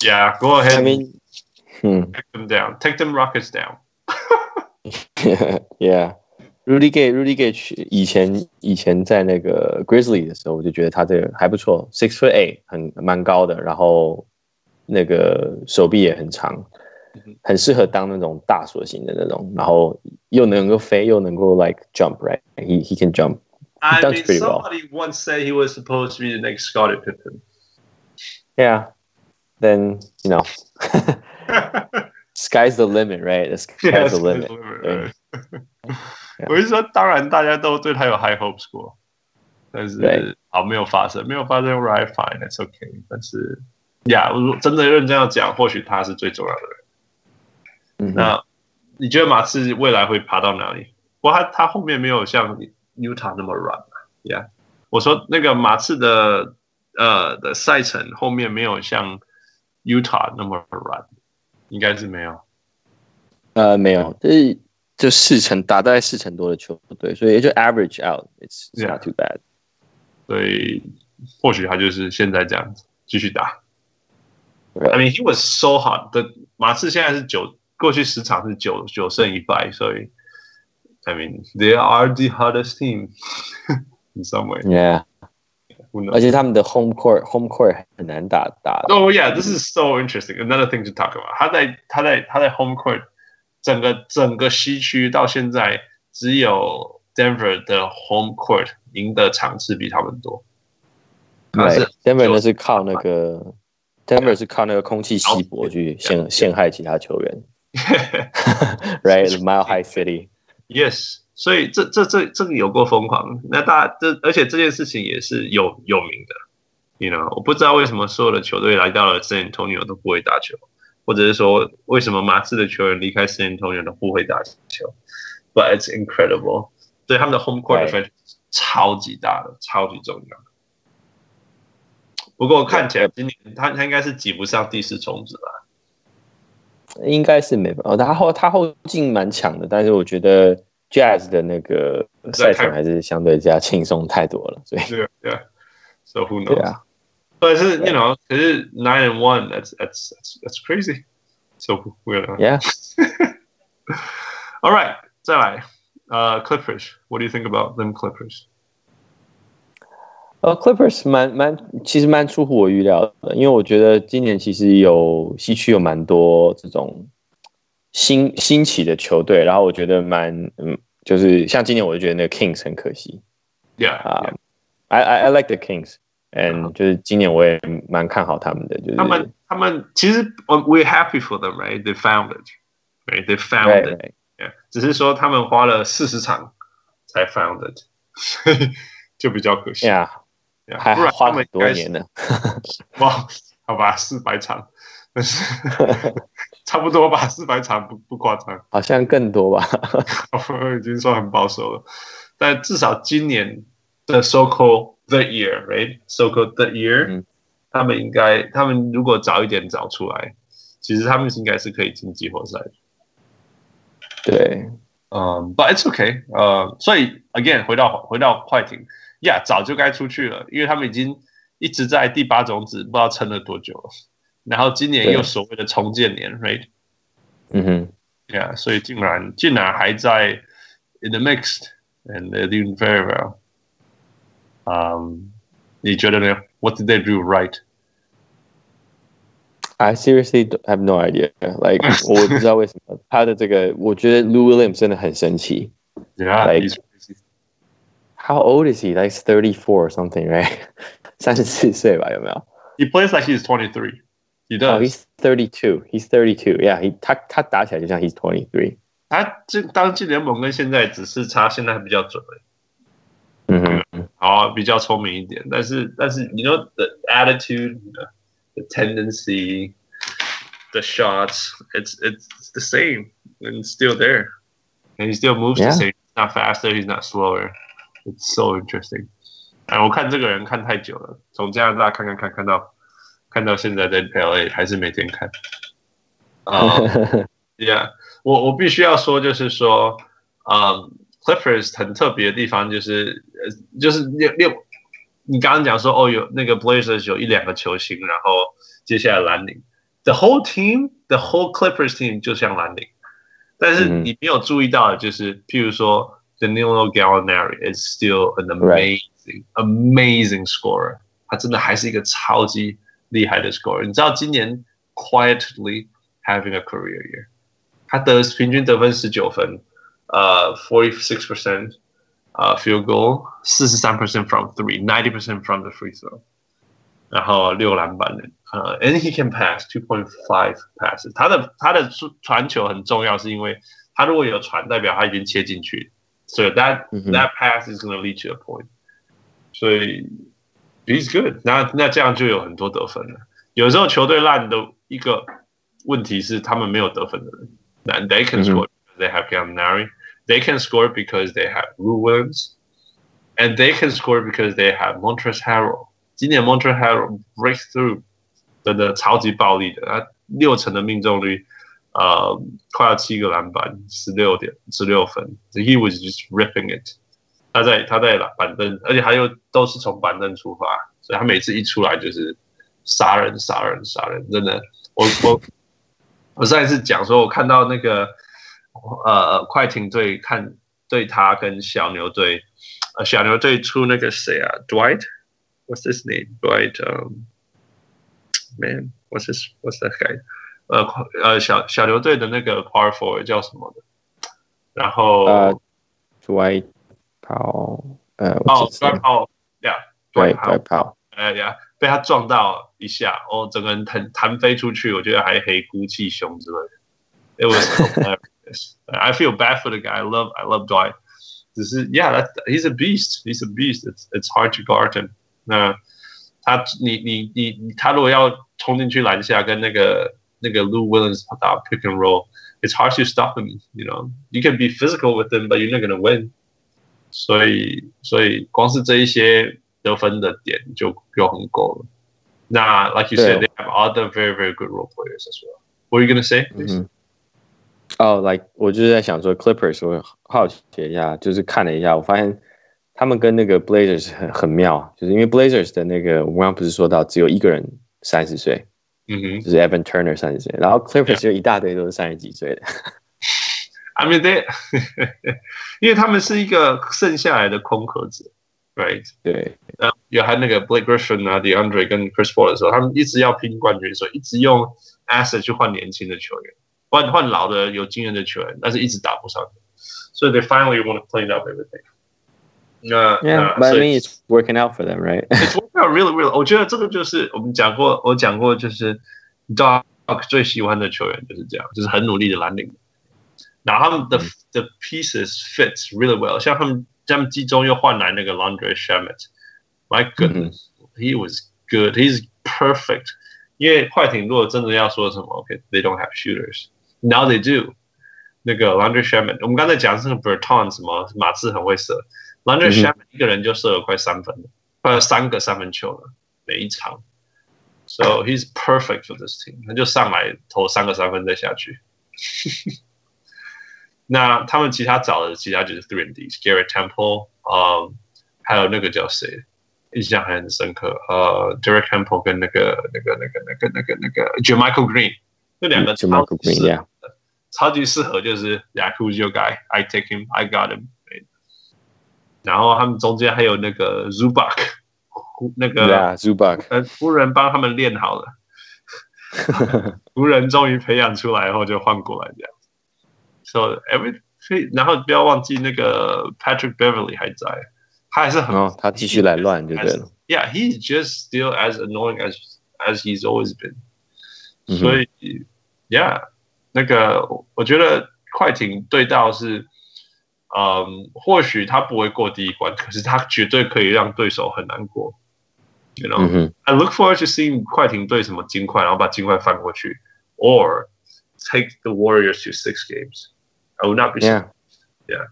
，Yeah, go ahead. I mean, take them down, take them Rockets down. yeah. Rudy Gay, Rudy Gay 以前以前在那个 Grizzly 的时候，我就觉得他这个还不错，six foot eight，很蛮高的，然后那个手臂也很长，很适合当那种大锁型的那种，然后又能够飞，又能够 like jump right，he he can jump。I mean, somebody well. once said he was supposed to be the next Scottie Pippen. Yeah, then you know, sky's the limit, right? The sky's the limit. 我是说，当然大家都对他有 high hopes 过，但是好没有发生，没有发生，right fine，that's okay。但是呀，如果真的认真要讲，或许他是最重要的人。嗯，那你觉得马刺未来会爬到哪里？不过他他后面没有像 Utah 那么软，Yeah。我说那个马刺的呃的赛程后面没有像 Utah 那么软，应该是没有。呃，没有，就是。就四成打大概四成多的球队，所以也就 average out，it's not too bad。所以或许他就是现在这样子继续打。I mean he was so hot 的马刺现在是九，过去十场是九九胜一败，所以 I mean they are the hottest team in some way。Yeah。而且他们的 home court home court 很难打打。Oh yeah, this is so interesting. Another thing to talk about。他在他在他在 home court。整个整个西区到现在，只有 Denver 的 home court 赢的场次比他们多。对，Denver 那是靠那个 ，Denver 是靠那个空气稀薄去陷陷害其他球员。Right，Mile High City。Yes，所以这这这这个有过疯狂。那大这而且这件事情也是有有名的。You know，我不知道为什么所有的球队来到了 San Antonio 都不会打球。或者是说，为什么马刺的球员离开三重人都不会打球？But it's incredible，对他们的 home court advantage 超级大的，超级重要。不过看起来今年他他应该是挤不上第四种子吧？应该是没办法。他后他后劲蛮强的，但是我觉得 Jazz 的那个赛程还是相对加轻松太多了，所以对对，So who knows？但是，you know，可是 nine and one，that's that's that's crazy。So we're yeah。All right，再来，呃，Clippers，what do you think about them Clippers？呃，Clippers 蛮蛮，其实蛮出乎我预料的，因为我觉得今年其实有西区有蛮多这种新新起的球队，然后我觉得蛮嗯，就是像今年我就觉得那个 Kings 很可惜。Yeah，啊，I I I like the Kings，and，就是今年我也蛮看好他们的，就是他们他们其实 we're happy for them, right? They found it, right? They found it. Yeah，只是说他们花了四十场才 found it，就比较可惜。Yeah，还花很多年呢。哇，好吧，四百场，但是 差不多吧，四百场不不夸张，好像更多吧。我已经算很保守了，但至少今年的 so-called The year, right? So-called the year，、嗯、他们应该，他们如果早一点找出来，其实他们应该是可以进季后赛的。对，嗯、um,，But it's okay，呃、uh,，所以 again 回到回到快艇，呀、yeah,，早就该出去了，因为他们已经一直在第八种子，不知道撑了多久了。然后今年又所谓的重建年，right？嗯哼，Yeah，所以竟然竟然还在 in the mixed，and they're doing very well。Um, 你觉得呢？What did they do right? I seriously have no idea. Like 我不知道为什么他的这个，我觉得 Lou Williams 真的很神奇。Yeah, like, he's how old is he? Like thirty four or something, right? 三十四岁吧，有没有？He plays like he's twenty three. He does. Oh, he's thirty two. He's thirty two. Yeah, he 他他打起来就像 he's twenty three. 他这当进联盟跟现在只是差，现在还比较准。嗯哼。好，比较聪明一点，但是但是，you know the attitude, the tendency, the shots, it's it's the same and it's still there, and he still moves the same. He's not faster, he's not slower. It's so interesting. 哎，我看这个人看太久了，从加拿大看看看看到看到现在在 LA 还是每天看。啊，Yeah，我我必须要说，就是说，嗯。Clippers 很特别的地方就是，呃，就是六六，你刚刚讲说哦，有那个 Blazers 有一两个球星，然后接下来蓝领，the whole team，the whole Clippers team 就像蓝领，但是你没有注意到的就是，譬如说 Danilo Gallinari is still an amazing amazing scorer，他真的还是一个超级厉害的 scorer。你知道今年 quietly having a career year，他得平均得分十九分。呃，forty six percent，呃，field goal，四十三 percent from three，ninety percent from the free throw，然后六篮板的，呃，and he can pass two point five passes，他的他的传球很重要，是因为他如果有传，代表他已经切进去， 所以 that that pass is going to lead to a point，所以 he's good，那那这样就有很多得分了。有时候球队烂的一个问题是他们没有得分的人，那 they can score，they have Gallinari。They can score because they have Lou Williams, and they can score because they have Montrezl Harrell. 今年 Montrezl Harrell breakthrough 真的超级暴力的，他六成的命中率， 呃，快要七个篮板，十六点十六分。So he was just ripping it 他。在他在板凳，而且还有都是从板凳出发，所以他每次一出来就是杀人杀人杀人，真的。我我我上一次讲说，我看到那个。呃，快艇队看对他跟小牛队，呃，小牛队出那个谁啊？Dwight，What's his name？Dwight，um，Man，What's his？What's that guy？呃呃，小小牛队的那个 Power Forward 叫什么的？然后呃，Dwight Powell，呃，哦，Dwight Powell，Yeah，Dwight Powell，哎呀，被他撞到一下，哦，整个人弹弹飞出去，我觉得还黑咕气胸之类的。It was I feel bad for the guy. I love I love Dwight. 只是 Yeah, that he's a beast. He's a beast. It's it's hard to guard him. 那他你你你他如果要冲进去篮下跟那个 那个 Lou Williams 打 pick and roll, it's hard to stop him. You know, you can be physical with him, but you're not gonna win. 所以所以光是这一些得分的点就就很够了。那 like you said, they have other very very good role players as well. What are you gonna say? Please? 哦、oh,，like 我就是在想说，Clippers 我好奇一下，就是看了一下，我发现他们跟那个 Blazers 很很妙，就是因为 Blazers 的那个我刚刚不是说到只有一个人三十岁， 嗯哼，就是 Evan Turner 三十岁，然后 Clippers 有一大堆都是三十几岁的。I mean they，因为他们是一个剩下来的空壳子，right？对，呃，有还那个 Blake Griffin 啊，DeAndre 跟 Chris Paul 的时候，他们一直要拼冠军，所以一直用 asset 去换年轻的球员。换换老的有经验的球员，但是一直打不上。所以 they finally want to clean up everything。那 yeah，but I mean it's working out for them, right? It's working out really, really. 我觉得这个就是我们讲过，我讲过就是 Doc 最喜欢的球员就是这样，就是很努力的蓝领。然后他们的 the pieces fits really well，像他们他们季中又换来那个 Landry Shamet，My goodness, he was good. He's perfect. 因为快艇如果真的要说什么，OK，they don't have shooters。Now they do。那个 Landry Shamet，我们刚才讲的是那个 Bertans 什么马刺很会射，Landry Shamet 一个人就射了快三分了， 快要三个三分球了每一场。So he's perfect for this team。他就上来投三个三分再下去。那他们其他找的其他就是 three and D，Garrett Temple，嗯，还有那个叫谁，印象还很深刻。呃，Derek Temple 跟那个那个那个那个那个那个 Jamichael Green。这两个超级适合，超级适合就是 Who's your guy，I take him，I got him。然后他们中间还有那个 Zubac，那个 Zubac，呃，湖人帮他们练好了，湖人终于培养出来后就换过来这样。So every，然后不要忘记那个 Patrick Beverly 还在，他还是很，哦，他继续来乱就对了。Yeah，he's just still as annoying as as he's always been。所以，Yeah，那个我觉得快艇对到是，嗯，或许他不会过第一关，可是他绝对可以让对手很难过。You know,、嗯、I look forward to seeing 快艇对什么金块，然后把金块翻过去，or take the Warriors to six games. I would not be. Yeah, yeah.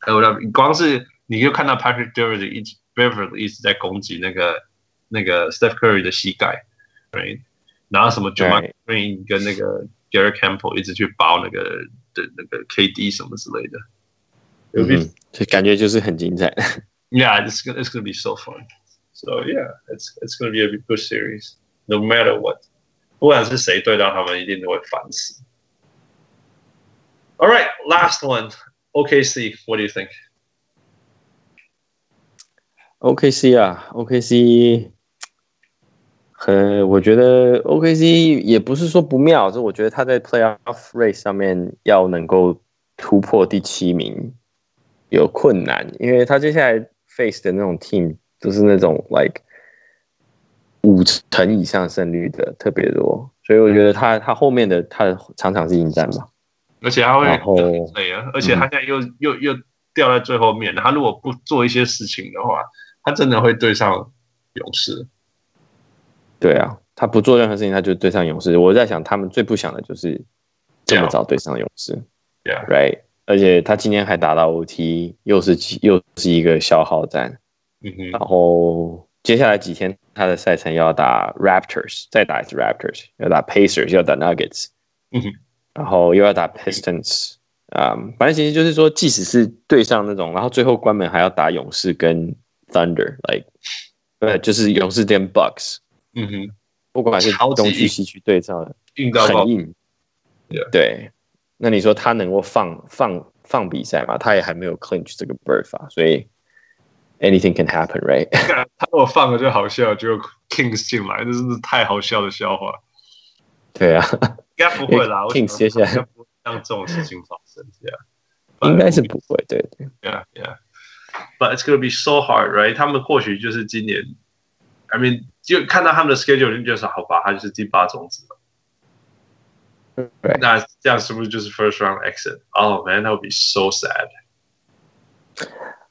I would not. 光是你就看到 Patrick Beverly 一直 Beverly 一直在攻击那个那个 Steph Curry 的膝盖，right？然后什么 Jamal Green 跟那个 Garrett Temple 一直去包那个的那个 KD 什么之类的，嗯哼，就感觉就是很精彩。Yeah, it's gonna it's gonna be so fun. So yeah, it's it's gonna be a good series, no matter what. 不管是谁对到他们，一定都会烦死。All right, last one. OKC, what do you think? OKC 啊，OKC，呃，我觉得 OKC 也不是说不妙，就我觉得他在 Playoff Race 上面要能够突破第七名 有困难，因为他接下来 face 的那种 team 都是那种 like 五成以上胜率的特别多，所以我觉得他他后面的他的场场是迎战嘛。而且他会对啊，而且他现在又、嗯、又又掉在最后面。他如果不做一些事情的话，他真的会对上勇士。对啊，他不做任何事情，他就对上勇士。我在想，他们最不想的就是这么早对上勇士。Yeah，right。而且他今天还打到 OT，又是又是一个消耗战。嗯哼。然后接下来几天他的赛程要打 Raptors，再打一次 Raptors，要打 Pacers，要打 Nuggets。嗯哼。然后又要打 Pistons，啊、um，反正其实就是说，即使是对上那种，然后最后关门还要打勇士跟 Thunder，like，对，就是勇士跟 Bucks，嗯哼，不管是东区西区对上的，硬很硬，yeah. 对，那你说他能够放放放比赛吗？他也还没有 clinch 这个 berth 啊，所以 anything can happen，right？他如果放了就好笑，就 Kings 进来，这是太好笑的笑话，对啊。应该不会啦，我接下来不会让这种事情发生，对啊应该是不会，对对。Yeah, yeah. But it's gonna be so hard, right? 他们或许就是今年，I mean，就看到他们的 schedule，就觉得好吧，他就是第八种子 了。那这样是不是就是 first round exit？Oh man, that would be so sad.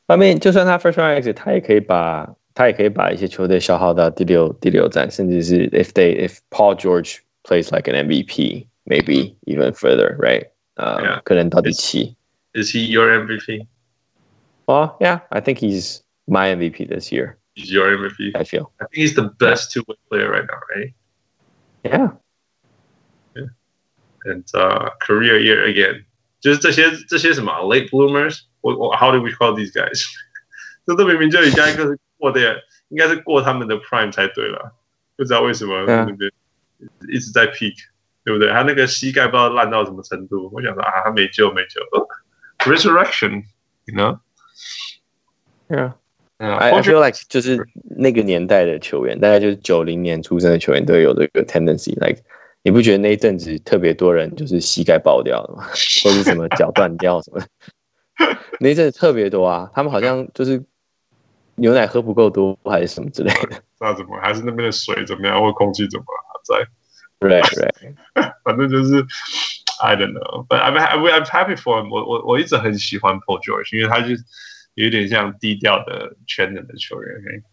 I mean，就算他 first round exit，他也可以把他也可以把一些球队消耗到第六第六战，甚至是 if they if Paul George plays like an MVP, maybe even further, right? Uh, yeah. 可能到第七。Is he your MVP? Well, yeah, I think he's my MVP this year. He's your MVP. I feel. I think he's the best two-way player right now, right? Yeah. Yeah. And uh, career year again. 就是这些这些什么 late bloomers，我我 how do we call these guys？这都明明就应该是过的，应该是过他们的 prime 才对了，不知道为什么那边。Yeah. 一直在 peak，对不对？他那个膝盖不知道烂到什么程度。我想说啊，他没救，没救。Oh, resurrection，you know？Yeah，嗯，I feel like 就是那个年代的球员，大概就是九零年出生的球员都有这个 tendency，like 你不觉得那一阵子特别多人就是膝盖爆掉了吗？或者什么脚断掉什么？那一阵子特别多啊，他们好像就是牛奶喝不够多，还是什么之类的。那怎么？还是那边的水怎么样，或空气怎么了？在，right right，反正就是，I don't know，but I'm I'm happy for him 我。我我我一直很喜欢 Paul George，因为他就有点像低调的全能的球员。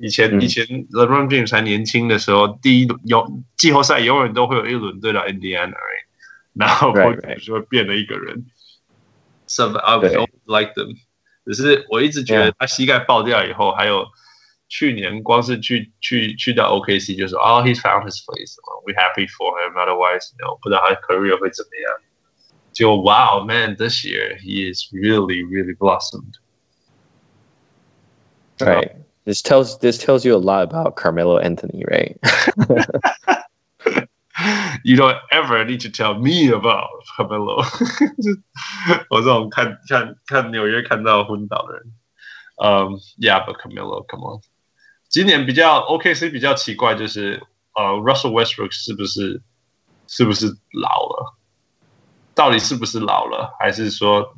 Okay? 以前、嗯、以前 LeBron James 才年轻的时候，第一有季后赛永远都会有一轮对到 Indiana，right? 然后 Paul George 就会变了一个人。So I always like them，只是我一直觉得他膝盖爆掉以后，还有。去年光是去去去到 OKC 就说哦、oh,，He's found his place. We happy for him. Otherwise, you know, 不知道他的 career 会怎么样。就 Wow, man, this year he is really, really blossomed. Right. This tells this tells you a lot about Carmelo Anthony, right? you don't ever need to tell me about Carmelo. 我这种看看看纽约看到昏倒的人。Um, yeah, but Carmelo, come on. 今年比较 OKC 比较奇怪，就是呃，Russell Westbrook 是不是是不是老了？到底是不是老了？还是说，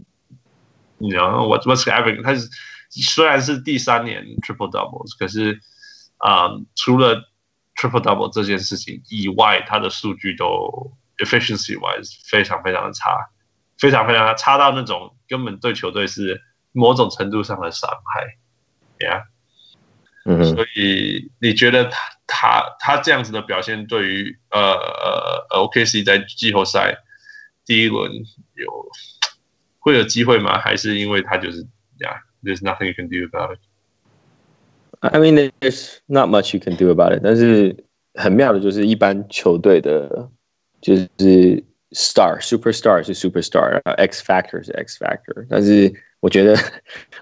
你知道我 What's happening？他是 虽然是第三年 Triple Doubles，可是啊、呃，除了 Triple Double 这件事情以外，他的数据都 efficiency wise 非常非常的差，非常非常的差到那种根本对球队是某种程度上的伤害，Yeah。嗯，所以你觉得他他他这样子的表现，对于呃呃 OKC 在季后赛第一轮有会有机会吗？还是因为他就是 ，Yeah，there's nothing you can do about it. I mean, there's not much you can do about it. 但是很妙的就是，一般球队的，就是 star superstar 是 superstar，X factor 是 X factor，但是我觉得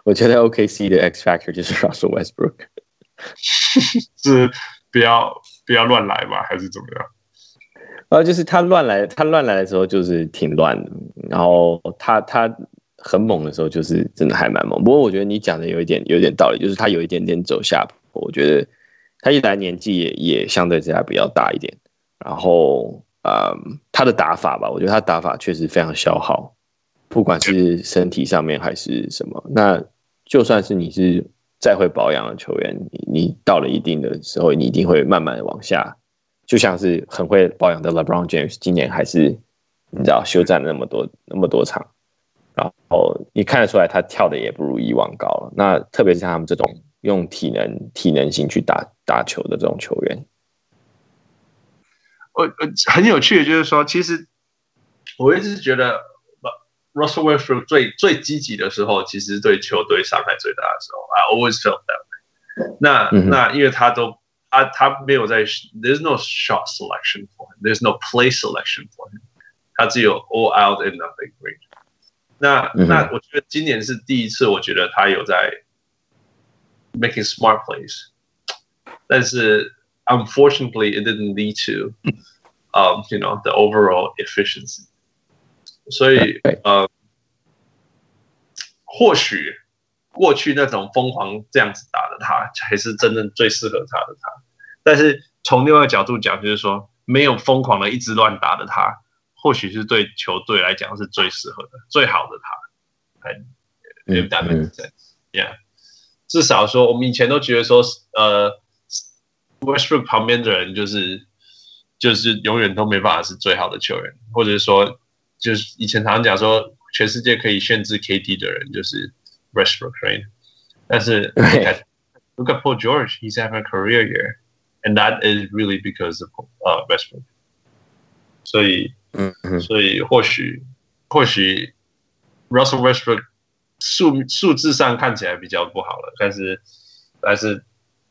我觉得 OKC 的 X factor 就是 Russell Westbrook，是不要不要乱来吧，还是怎么样？呃，就是他乱来，他乱来的时候就是挺乱的，然后他他 很猛的时候就是真的还蛮猛。不过我觉得你讲的有一点有一点道理，就是他有一点点走下坡。我觉得他一来年纪也也相对之下比较大一点，然后呃，他的打法吧，我觉得他打法确实非常消耗，不管是身体上面还是什么。那就算是你是再会保养的球员，你你到了一定的时候，你一定会慢慢的往下。就像是很会保养的 LeBron James，今年还是你知道休战那么多那么多场，然后你看得出来他跳的也不如以往高了。那特别是像他们这种用体能体能型去打打球的这种球员，我呃很有趣的就是说，其实我一直觉得 Russell Westbrook 最最积极的时候，其实对球队伤害最大的时候，I always felt that。那、嗯、那因为他都。他他没有在，There's no shot selection for him. There's no play selection for him. 他只有 all out and nothing great. 那、嗯、那我觉得今年是第一次，我觉得他有在 making smart plays，但是 unfortunately it didn't lead to um you know the overall efficiency. 所以呃，或许。过去那种疯狂这样子打的他，才是真正最适合他的他。但是从另外一个角度讲，就是说没有疯狂的一直乱打的他，或许是对球队来讲是最适合的、最好的他。哎，if that makes sense，yeah。至少说，我们以前都觉得说，呃，Westbrook 旁边的人就是就是永远都没办法是最好的球员，或者是说，就是以前常常讲说，全世界可以限制 KD 的人就是。Westbrook right，但是 look at Paul George, he's having a career year, and that is really because of uh Westbrook。所以，嗯嗯，所以或许或许 Russell Westbrook 数数字上看起来比较不好了，但是但是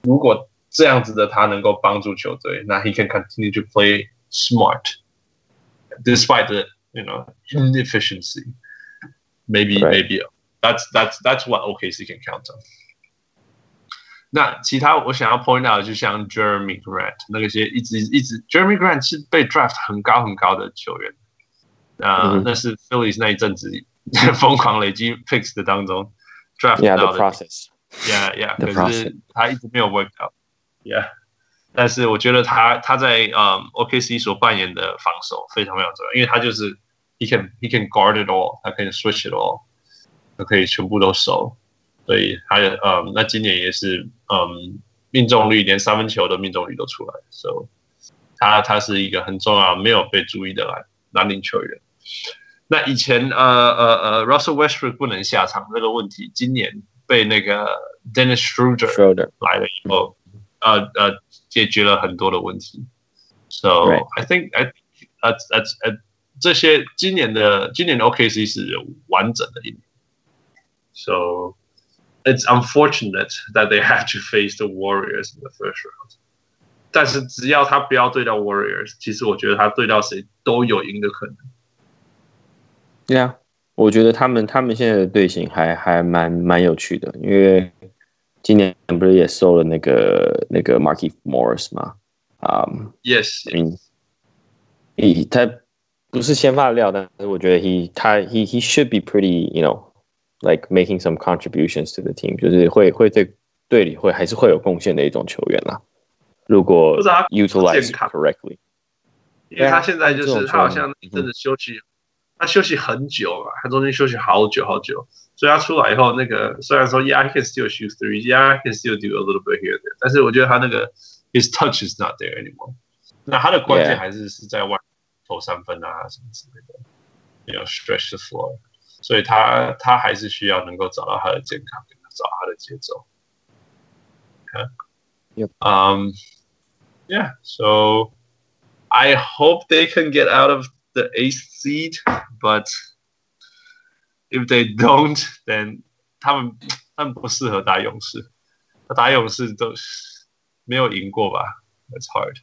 如果这样子的他能够帮助球队，那 he can continue to play smart despite the you know inefficiency. Maybe right. maybe. That's that's that's what OKC can count on。 那其他我想要 point out 就像 Jeremy Grant 那个些一直一直 Jeremy Grant 是被 draft 很高很高的球员，啊、呃，mm -hmm. 那是 Phillies 那一阵子疯狂累积 picks 的当中 draft 到的 process，yeah yeah，可是他一直没有 work out，yeah。但是我觉得他他在嗯 OKC 所扮演的防守非常非常重要，因为他就是 he can he can guard it all，他可以 switch it all 他。可以全部都守，所以还有嗯，那今年也是嗯，命中率连三分球的命中率都出来，所以他他是一个很重要没有被注意的篮篮领球员。那以前呃呃呃，Russell Westbrook 不能下场这个问题，今年被那个 Dennis Schroeder 来了以后，呃呃，解决了很多的问题。So、right. I think I that's that's, that's 这些今年的今年的 OKC 是完整的一年。So it's unfortunate that they had to face the Warriors in the first round. 但是只要他不要对到 Warriors，其实我觉得他对到谁都有赢的可能。对啊，我觉得他们他们现在的队形还还蛮蛮有趣的，因为今年不是也收了那个那个 Markieff Morris 吗？啊、um,，Yes，嗯，他他不是先发料，但是我觉得 he 他 he he should be pretty，you know。 like making some contributions to the team，就是会会对队里会还是会有贡献的一种球员啦。如果 utilize correctly，因为他现在就是他好像真的休息，他休息很久了，他中间休息好久好久，所以他出来以后，那个虽然说 yeah he can still shoot three，yeah he can still do a little bit here there，但是我觉得他那个 his touch is not there anymore。那他的关键还是是在外投三分啊什么之类的，要 stretch the floor。 所以他他还是需要能够找到他的健康，跟他找他的节奏。看，Yep. Um, yeah. So I hope they can get out of the eighth seed, but if they don't, then 他们他们不适合打勇士。打勇士都没有赢过吧？That's hard.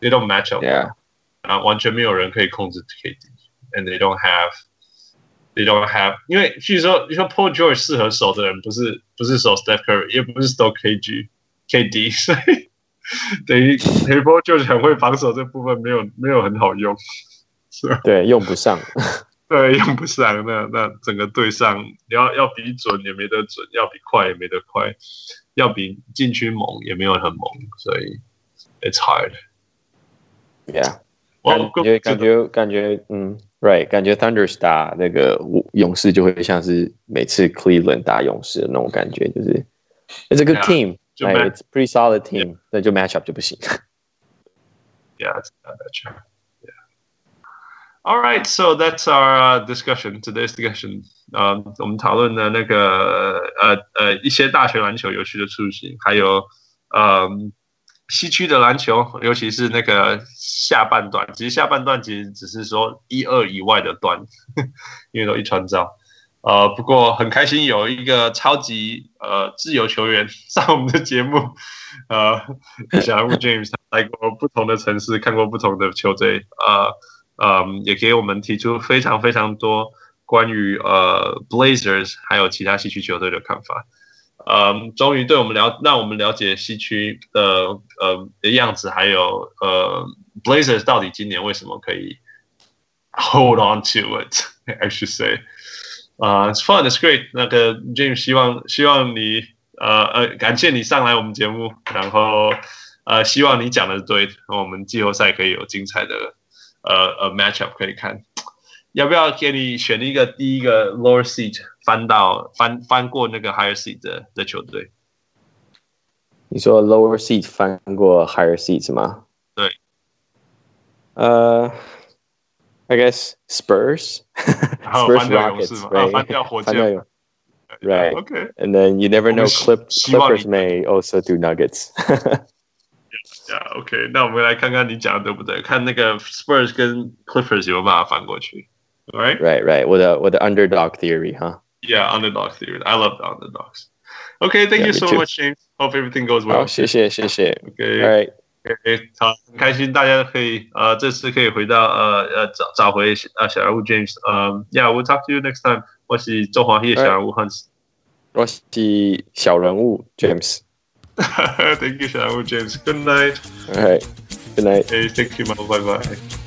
They don't match up. Yeah. 啊，完全没有人可以控制 KD，and they don't have they don't have，因为据说你说 Paul George 适合守的人不是不是守 Steph Curry，也不是守 KG KD，所以等于 Paul George 很会防守这部分没有没有很好用，是吧？对，用不上。对，用不上。那那整个队上，你要要比准也没得准，要比快也没得快，要比禁区猛也没有很猛，所以 it's hard。Yeah，感觉感觉感觉嗯，right，感觉 Thunders 打那个勇士就会像是每次 Cleveland 打勇士的那种感觉，就是 it's a good team，it's pretty solid team，那就 matchup 就不行。Yeah，it's not that true。All right, so that's our discussion. Today's discussion. 呃，我们讨论的那个呃呃一些大学篮球有趣的事情，还有呃西区的篮球，尤其是那个下半段。其实下半段其实只是说一二以外的段，因为都一传招。呃，不过很开心有一个超级呃自由球员 上我们的节目。呃，小人物 James 来过不同的城市，看过不同的球队。呃。嗯，也给我们提出非常非常多关于呃 Blazers 还有其他西区球队的看法。嗯，终于对我们了，让我们了解西区的呃的样子，还有呃 Blazers 到底今年为什么可以 hold on to it，I should say。啊，It's fun, it's great。那个 James 希望希望你呃呃感谢你上来我们节目，然后呃希望你讲的对，我们季后赛可以有精彩的。呃呃，matchup 可以看，要不要给你选一个第一个 lower seed 翻到翻翻过那个 higher seed 的的球队？你说 lower seed 翻过 higher seed 是吗？对。呃、uh,，I guess Spurs。 Spurs Rockets，right？翻掉火箭。Right. Okay. And then you never know, Clip Clippers may also do Nuggets. Yeah, OK，那我们来看看你讲的对不对？看那个 Spurs 跟 Clippers 有没有办法翻过去 ？Right, right, right. 我的我的 underdog theory，哈。Yeah, underdog theory. I love the underdogs. OK, thank you so much, James. Hope everything goes well. 好，谢谢谢谢。OK, All right. OK，好，很开心大家可以呃这次可以回到呃呃找找回呃小人物 James。嗯，Yeah, we'll talk to you next time. 我是中华裔小人物 Hans。我是小人物 James。 Thank you, Shamu James. Good night. All right. Good night. Hey, thank you, Bye bye.